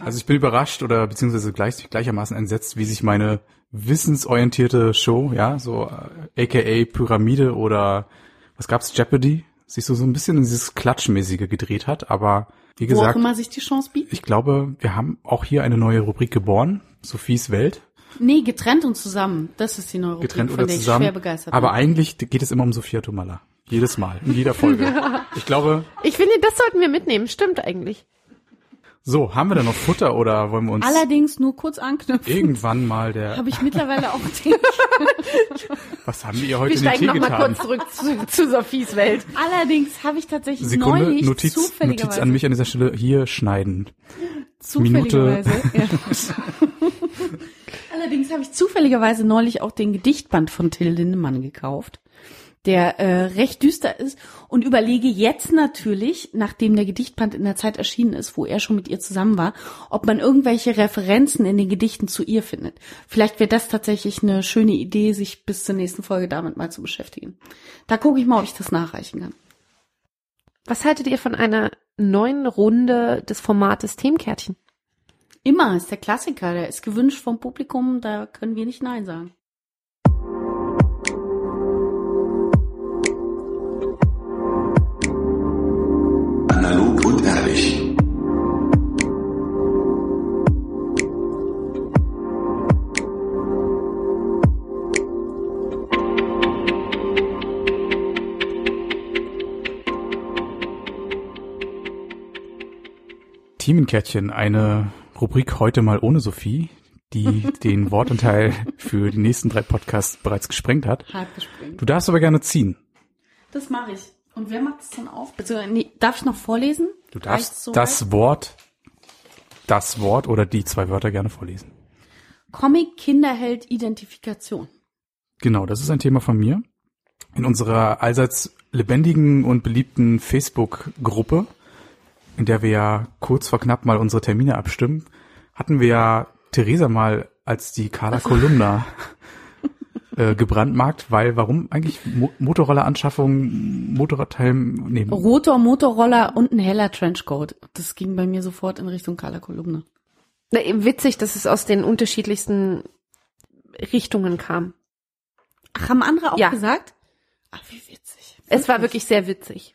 Also ich bin überrascht oder beziehungsweise gleich, gleichermaßen entsetzt, wie sich meine wissensorientierte Show, ja, so äh, aka Pyramide oder was gab's, Jeopardy, sich so, so ein bisschen in dieses Klatschmäßige gedreht hat. Aber wie Wo auch gesagt, immer sich die Chance bietet. ich glaube, wir haben auch hier eine neue Rubrik geboren, Sophies Welt, Nee, getrennt und zusammen. Das ist die neue Rubrik, getrennt von oder der ich zusammen. schwer begeistert Aber bin. eigentlich geht es immer um Sophia Tomalla. Jedes Mal, in jeder Folge. Ich glaube, Ich finde, das sollten wir mitnehmen. Stimmt eigentlich. So, haben wir da noch Futter oder wollen wir uns Allerdings nur kurz anknüpfen. irgendwann mal der, Habe ich mittlerweile auch den, was haben wir heute Wir in den steigen Tee noch mal getan? kurz zurück zu, zu Sophies Welt. allerdings habe ich tatsächlich Sekunde, neulich Notiz, zufälligerweise, Notiz an mich an dieser Stelle, hier schneiden. zufälligerweise, ja. allerdings habe ich zufälligerweise neulich auch den Gedichtband von Till Lindemann gekauft, der äh, recht düster ist und überlege jetzt natürlich, nachdem der Gedichtband in der Zeit erschienen ist, wo er schon mit ihr zusammen war, ob man irgendwelche Referenzen in den Gedichten zu ihr findet. Vielleicht wäre das tatsächlich eine schöne Idee, sich bis zur nächsten Folge damit mal zu beschäftigen. Da gucke ich mal, ob ich das nachreichen kann. Was haltet ihr von einer neuen Runde des Formates Themenkärtchen? Immer ist der Klassiker, der ist gewünscht vom Publikum, da können wir nicht Nein sagen. Themenkärtchen, eine Rubrik heute mal ohne Sophie, die den Wortanteil für die nächsten drei Podcasts bereits gesprengt hat. Hart gesprengt. Du darfst aber gerne ziehen. Das mache ich. Und wer macht es dann auf? Beziehungsweise, nee, darf ich noch vorlesen? Du darfst so das Wort, das Wort oder die zwei Wörter gerne vorlesen. weit? Comic Kinderheld Identifikation. Genau, das ist ein Thema von mir. In unserer allseits lebendigen und beliebten Facebook-Gruppe, in der wir ja kurz vor knapp mal unsere Termine abstimmen, hatten wir ja Theresa mal als die Carla Kolumna äh, gebrandmarkt, weil warum eigentlich Mo Motorroller-Anschaffung, Motorradteil, nee, Rotor, Motorroller und ein heller Trenchcoat. Das ging bei mir sofort in Richtung Carla Kolumne. Na, eben witzig, dass es aus den unterschiedlichsten Richtungen kam. Ach, haben andere auch Ja. gesagt? Ach, wie witzig. Es war wirklich sehr witzig.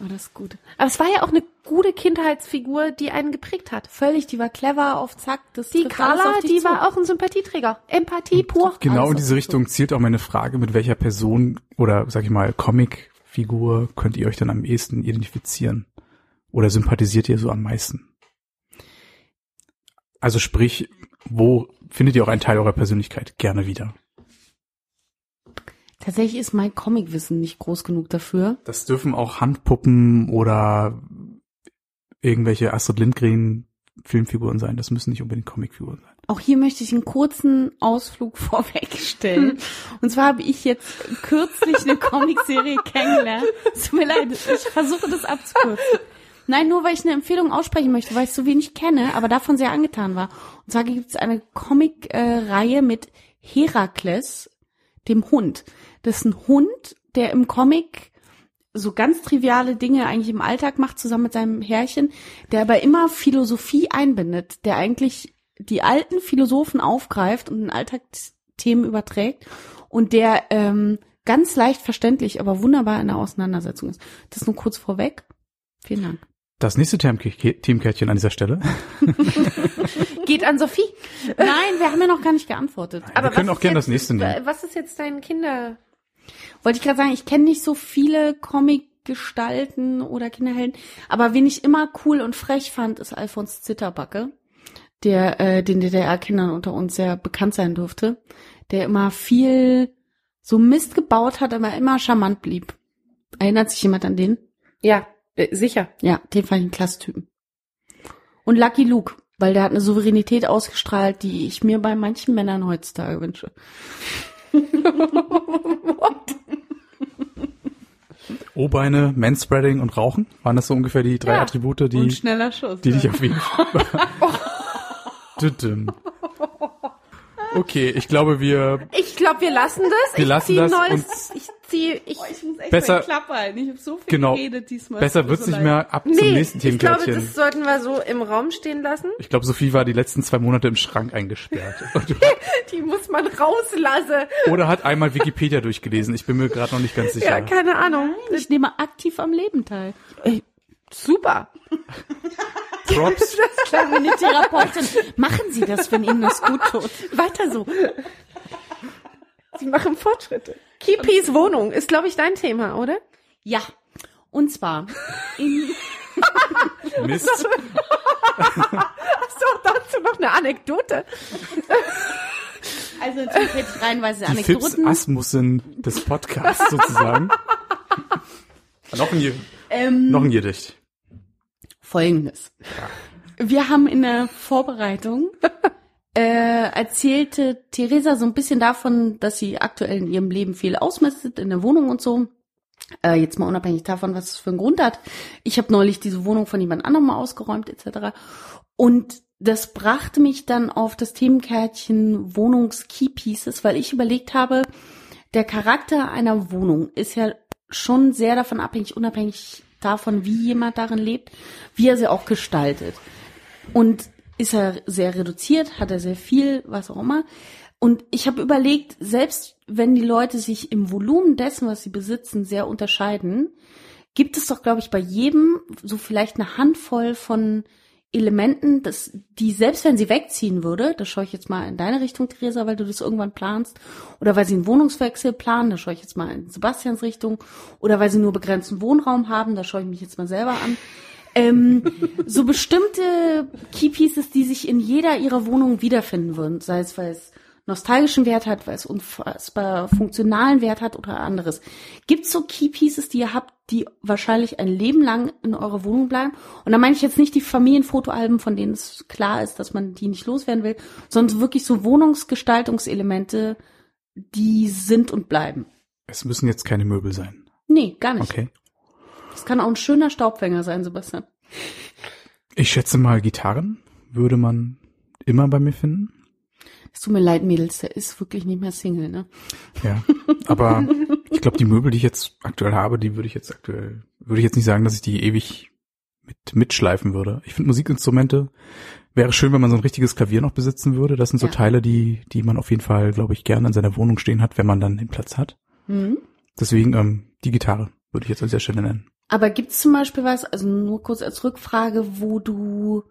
Oh, das ist gut. Aber es war ja auch eine gute Kindheitsfigur, die einen geprägt hat. Völlig, die war clever auf Zack. Das Die Carla, auf dich die zu. war auch ein Sympathieträger. Empathie pur. Genau Alles in diese Richtung zielt auch meine Frage, mit welcher Person oder sag ich mal Comicfigur könnt ihr euch dann am ehesten identifizieren? Oder sympathisiert ihr so am meisten? Also sprich, wo findet ihr auch einen Teil eurer Persönlichkeit gerne wieder? Tatsächlich ist mein Comicwissen nicht groß genug dafür. Das dürfen auch Handpuppen oder irgendwelche Astrid Lindgren Filmfiguren sein. Das müssen nicht unbedingt Comicfiguren sein. Auch hier möchte ich einen kurzen Ausflug vorwegstellen. Und zwar habe ich jetzt kürzlich eine Comicserie kennengelernt. Es tut mir leid, ich versuche das abzukürzen. Nein, nur weil ich eine Empfehlung aussprechen möchte, weil ich so wenig kenne, aber davon sehr angetan war. Und zwar gibt es eine Comic-Reihe mit Herakles, dem Hund. Das ist ein Hund, der im Comic so ganz triviale Dinge eigentlich im Alltag macht, zusammen mit seinem Herrchen, der aber immer Philosophie einbindet, der eigentlich die alten Philosophen aufgreift und in Alltagsthemen überträgt und der ähm, ganz leicht verständlich, aber wunderbar in der Auseinandersetzung ist. Das nur kurz vorweg. Vielen Dank. Das nächste Team- Teamkärtchen an dieser Stelle. Geht an Sophie. Nein, wir haben ja noch gar nicht geantwortet. wir können auch gerne das nächste nehmen. Was ist jetzt dein Kinder... Wollte ich gerade sagen, ich kenne nicht so viele Comic-Gestalten oder Kinderhelden, aber wen ich immer cool und frech fand, ist Alfons Zitterbacke, der äh, den DDR-Kindern unter uns sehr bekannt sein dürfte, der immer viel so Mist gebaut hat, aber immer charmant blieb. Erinnert sich jemand an den? Ja, äh, sicher. Ja, den fand ich einen klasse Typen. Und Lucky Luke, weil der hat eine Souveränität ausgestrahlt, die ich mir bei manchen Männern heutzutage wünsche. O-Beine, Manspreading und Rauchen? Waren das so ungefähr die drei Ja. Attribute, Und die, schneller Schuss. die ja. dich auf jeden Fall... Okay, ich glaube, wir Ich glaube, wir lassen das. Wir ich lassen zieh das neues, ich ziehe, ich, Ich muss echt Besser- Klappe halten. Ich habe so viel Genau. geredet diesmal. besser wird's so nicht mehr ab zum nee, nächsten ich glaube, Themenkärtchen. das sollten wir so im Raum stehen lassen. Ich glaube, Sophie war die letzten zwei Monate im Schrank eingesperrt. Die muss man rauslassen. Oder hat einmal Wikipedia durchgelesen. Ich bin mir gerade noch nicht ganz sicher. Ja, keine Ahnung. Ich nehme aktiv am Leben teil. Super. Props. Klar, wie eine Therapeutin. Machen Sie das, wenn Ihnen das gut tut. Weiter so. Sie machen Fortschritte. Kipis Wohnung ist, glaube ich, dein Thema, oder? Ja. Und zwar in, Mist. Hast du auch dazu noch eine Anekdote? also natürlich hätte ich reihenweise Die Fips Anekdoten. Asmussen des Podcasts sozusagen. noch, ein, Ähm, noch ein Gedicht. Folgendes. Wir haben in der Vorbereitung äh, erzählte Theresa so ein bisschen davon, dass sie aktuell in ihrem Leben viel ausmistet in der Wohnung und so. Äh, jetzt mal unabhängig davon, was es für einen Grund hat. Ich habe neulich diese Wohnung von jemand anderem mal ausgeräumt etc. Und das brachte mich dann auf das Themenkärtchen Wohnungs-Key-Pieces, weil ich überlegt habe, der Charakter einer Wohnung ist ja schon sehr davon abhängig, unabhängig davon, wie jemand darin lebt, wie er sie auch gestaltet. Und ist er sehr reduziert, hat er sehr viel, was auch immer. Und ich habe überlegt, selbst wenn die Leute sich im Volumen dessen, was sie besitzen, sehr unterscheiden, gibt es doch, glaube ich, bei jedem so vielleicht eine Handvoll von Elementen, dass die, selbst wenn sie wegziehen würde, da schaue ich jetzt mal in deine Richtung, Theresa, weil du das irgendwann planst, oder weil sie einen Wohnungswechsel planen, da schaue ich jetzt mal in Sebastians Richtung, oder weil sie nur begrenzten Wohnraum haben, da schaue ich mich jetzt mal selber an. Ähm, so bestimmte Keypieces, die sich in jeder ihrer Wohnungen wiederfinden würden, sei es, weil es nostalgischen Wert hat, weil es unfassbar funktionalen Wert hat oder anderes. Gibt es so Keypieces, die ihr habt, die wahrscheinlich ein Leben lang in eurer Wohnung bleiben? Und da meine ich jetzt nicht die Familienfotoalben, von denen es klar ist, dass man die nicht loswerden will, sondern wirklich so Wohnungsgestaltungselemente, die sind und bleiben. Es müssen jetzt keine Möbel sein. Nee, gar nicht. Okay. Das kann auch ein schöner Staubfänger sein, Sebastian. Ich schätze mal, Gitarren würde man immer bei mir finden. Es tut mir leid, Mädels, der ist wirklich nicht mehr Single, ne? Ja. Aber ich glaube, die Möbel, die ich jetzt aktuell habe, die würde ich jetzt aktuell, würde ich jetzt nicht sagen, dass ich die ewig mit, mitschleifen würde. Ich finde Musikinstrumente wäre schön, wenn man so ein richtiges Klavier noch besitzen würde. Das sind so Ja. Teile, die, die man auf jeden Fall, glaube ich, gerne in seiner Wohnung stehen hat, wenn man dann den Platz hat. Mhm. Deswegen ähm, die Gitarre würde ich jetzt an dieser Stelle nennen. Aber gibt's zum Beispiel was, also nur kurz als Rückfrage, wo du,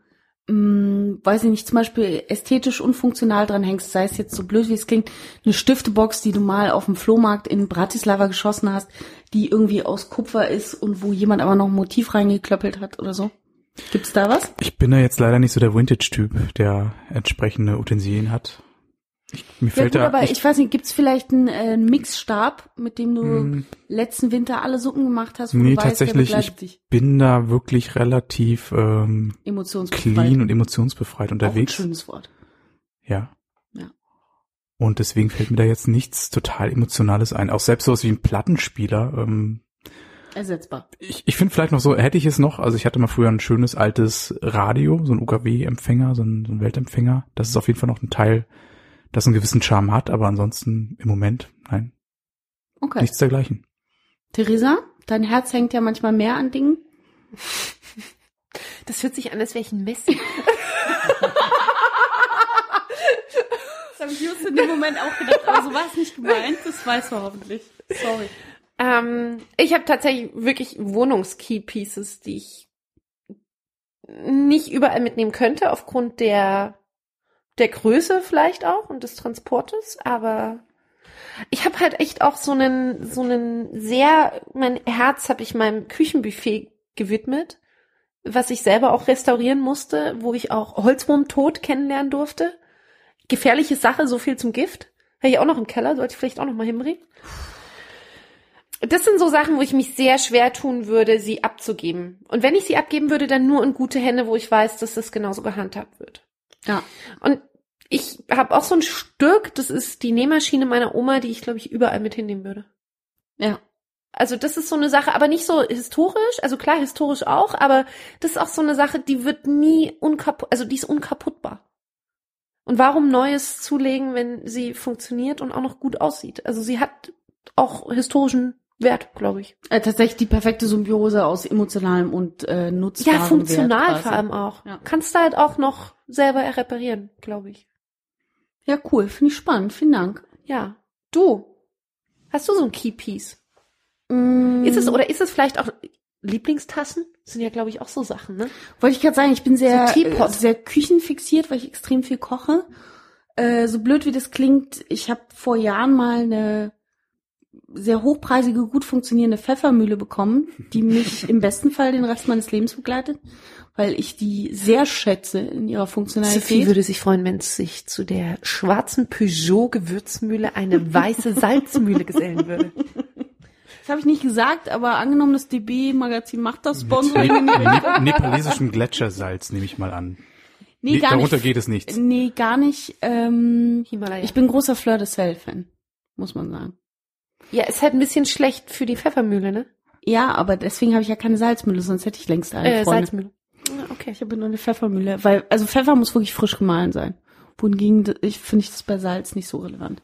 mh, weiß ich nicht, zum Beispiel ästhetisch unfunktional dran hängst, sei es jetzt so blöd wie es klingt, eine Stiftebox, die du mal auf dem Flohmarkt in Bratislava geschossen hast, die irgendwie aus Kupfer ist und wo jemand aber noch ein Motiv reingeklöppelt hat oder so? Gibt's da was? Ich bin da jetzt leider nicht so der Vintage-Typ, der entsprechende Utensilien hat. Ich, mir Ja fällt gut, da aber ich, ich weiß nicht, gibt's vielleicht einen, äh, Mixstab, mit dem du Hm. letzten Winter alle Suppen gemacht hast, wo nee, du weißt, tatsächlich, ich dich bin da wirklich relativ ähm, clean und emotionsbefreit Auch ein unterwegs. schönes Wort. Ja. Ja. Und deswegen fällt mir da jetzt nichts total Emotionales ein. Auch selbst sowas wie ein Plattenspieler. Ähm, Ersetzbar. ich ich finde vielleicht noch so, hätte ich es noch, also ich hatte mal früher ein schönes altes Radio, so ein UKW-Empfänger, so ein, so ein Weltempfänger. Das ist auf jeden Fall noch ein Teil, das einen gewissen Charme hat, aber ansonsten im Moment, nein, Okay. nichts dergleichen. Theresa, dein Herz hängt ja manchmal mehr an Dingen. Das hört sich an, als wäre ich ein Messi. Das habe ich just in dem Moment auch gedacht, aber so war es nicht gemeint. Das weiß man hoffentlich. Sorry. Ähm, ich habe tatsächlich wirklich Wohnungs-Key-Pieces, die ich nicht überall mitnehmen könnte, aufgrund der, der Größe vielleicht auch und des Transportes, aber ich habe halt echt auch so einen, so einen sehr, mein Herz habe ich meinem Küchenbuffet gewidmet, was ich selber auch restaurieren musste, wo ich auch Holzwurmtod kennenlernen durfte. Gefährliche Sache, so viel zum Gift. Habe ich auch noch im Keller, sollte ich vielleicht auch noch mal hinbringen. Das sind so Sachen, wo ich mich sehr schwer tun würde, sie abzugeben. Und wenn ich sie abgeben würde, dann nur in gute Hände, wo ich weiß, dass das genauso gehandhabt wird. Ja. Und ich habe auch so ein Stück, das ist die Nähmaschine meiner Oma, die ich, glaube ich, überall mit hinnehmen würde. Ja. Also das ist so eine Sache, aber nicht so historisch, also klar historisch auch, aber das ist auch so eine Sache, die wird nie unkaputt, also die ist unkaputtbar. Und warum Neues zulegen, wenn sie funktioniert und auch noch gut aussieht? Also sie hat auch historischen Wert, glaube ich. Äh, tatsächlich die perfekte Symbiose aus emotionalem und äh, nutzbarem Ja, funktional Wert vor allem auch. Ja. Kannst du halt auch noch selber reparieren, glaube ich. Ja, cool. Finde ich spannend. Vielen Dank. Ja. Du, hast du so ein Keypiece? Mm, Ist es, oder ist es vielleicht auch Lieblingstassen? Das sind ja, glaube ich, auch so Sachen, ne? Wollte ich gerade sagen, ich bin sehr, So äh, sehr küchenfixiert, weil ich extrem viel koche. Äh, so blöd wie das klingt, ich habe vor Jahren mal eine sehr hochpreisige, gut funktionierende Pfeffermühle bekommen, die mich im besten Fall den Rest meines Lebens begleitet, weil ich die sehr schätze in ihrer Sophie Funktionalität. würde sich freuen, wenn es sich zu der schwarzen Peugeot Gewürzmühle eine weiße Salzmühle gesellen würde. Das habe ich nicht gesagt, aber angenommen, das DB-Magazin macht das Sponsoring. in die Ne nepalesischem Gletschersalz nehme ich mal an. Nee, Nee, gar darunter nicht. geht es nichts. Nee, gar nicht. Ähm, Himalaya. ich bin großer Fleur de Sel-Fan, muss man sagen. Ja, ist halt ein bisschen schlecht für die Pfeffermühle, ne? Ja, aber deswegen habe ich ja keine Salzmühle, sonst hätte ich längst eine. Äh, Freunde. Salzmühle. Ja, okay. Ich habe nur eine Pfeffermühle, weil also Pfeffer muss wirklich frisch gemahlen sein. Wohingegen ich finde ich das bei Salz nicht so relevant.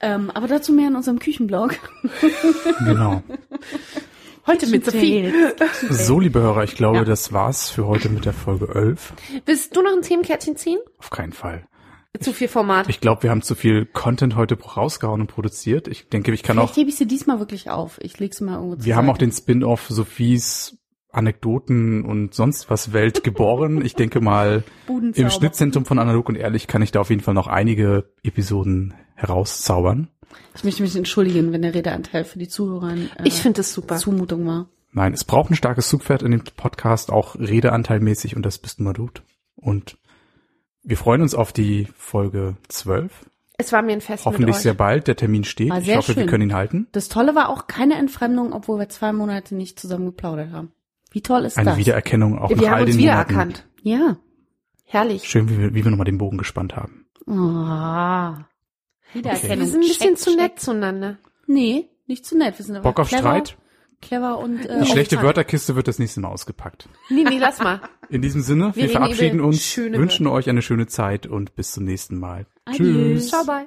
Ähm, aber dazu mehr in unserem Küchenblog. Genau. Heute mit Sophie. So, liebe Hörer, ich glaube, Ja. das war's für heute mit der Folge 11. Willst du noch ein Themenkärtchen ziehen? Auf keinen Fall. Zu viel Format. Ich glaube, wir haben zu viel Content heute rausgehauen und produziert. Ich denke, ich kann auch, Vielleicht hebe ich sie diesmal wirklich auf. Ich leg's mal irgendwo zur wir haben auch den Spin-off Sophies Anekdoten und sonst was Welt geboren. Ich denke mal, im Schnittzentrum von Analog und Ehrlich kann ich da auf jeden Fall noch einige Episoden herauszaubern. Ich möchte mich entschuldigen, wenn der Redeanteil für die Zuhörer äh, Ich finde das super. Zumutung war. Nein, es braucht ein starkes Zugpferd in dem Podcast, auch redeanteilmäßig und das bist nur du. Und wir freuen uns auf die Folge 12. Es war mir ein Fest Hoffentlich mit euch. sehr bald. Der Termin steht. War Ich hoffe, wir schön. können ihn halten. Das Tolle war auch keine Entfremdung, obwohl wir zwei Monate nicht zusammen geplaudert haben. Wie toll ist Eine das? Wiedererkennung auch Wir nach all haben uns den wiedererkannt. Ja. Herrlich. Schön, wie wir, wie wir nochmal den Bogen gespannt haben. Ah. Wiedererkennung. Wir sind ein bisschen Check, zu check. nett zueinander. Nee, nicht zu nett. Wir sind aber Bock auf clever, Streit? Clever und äh, Die schlechte Takt. Wörterkiste wird das nächste Mal ausgepackt. Nee, nee, lass mal. In diesem Sinne, wir, reden verabschieden uns, wünschen euch eine schöne Zeit und bis zum nächsten Mal. Adieu. Tschüss. Ciao, bye.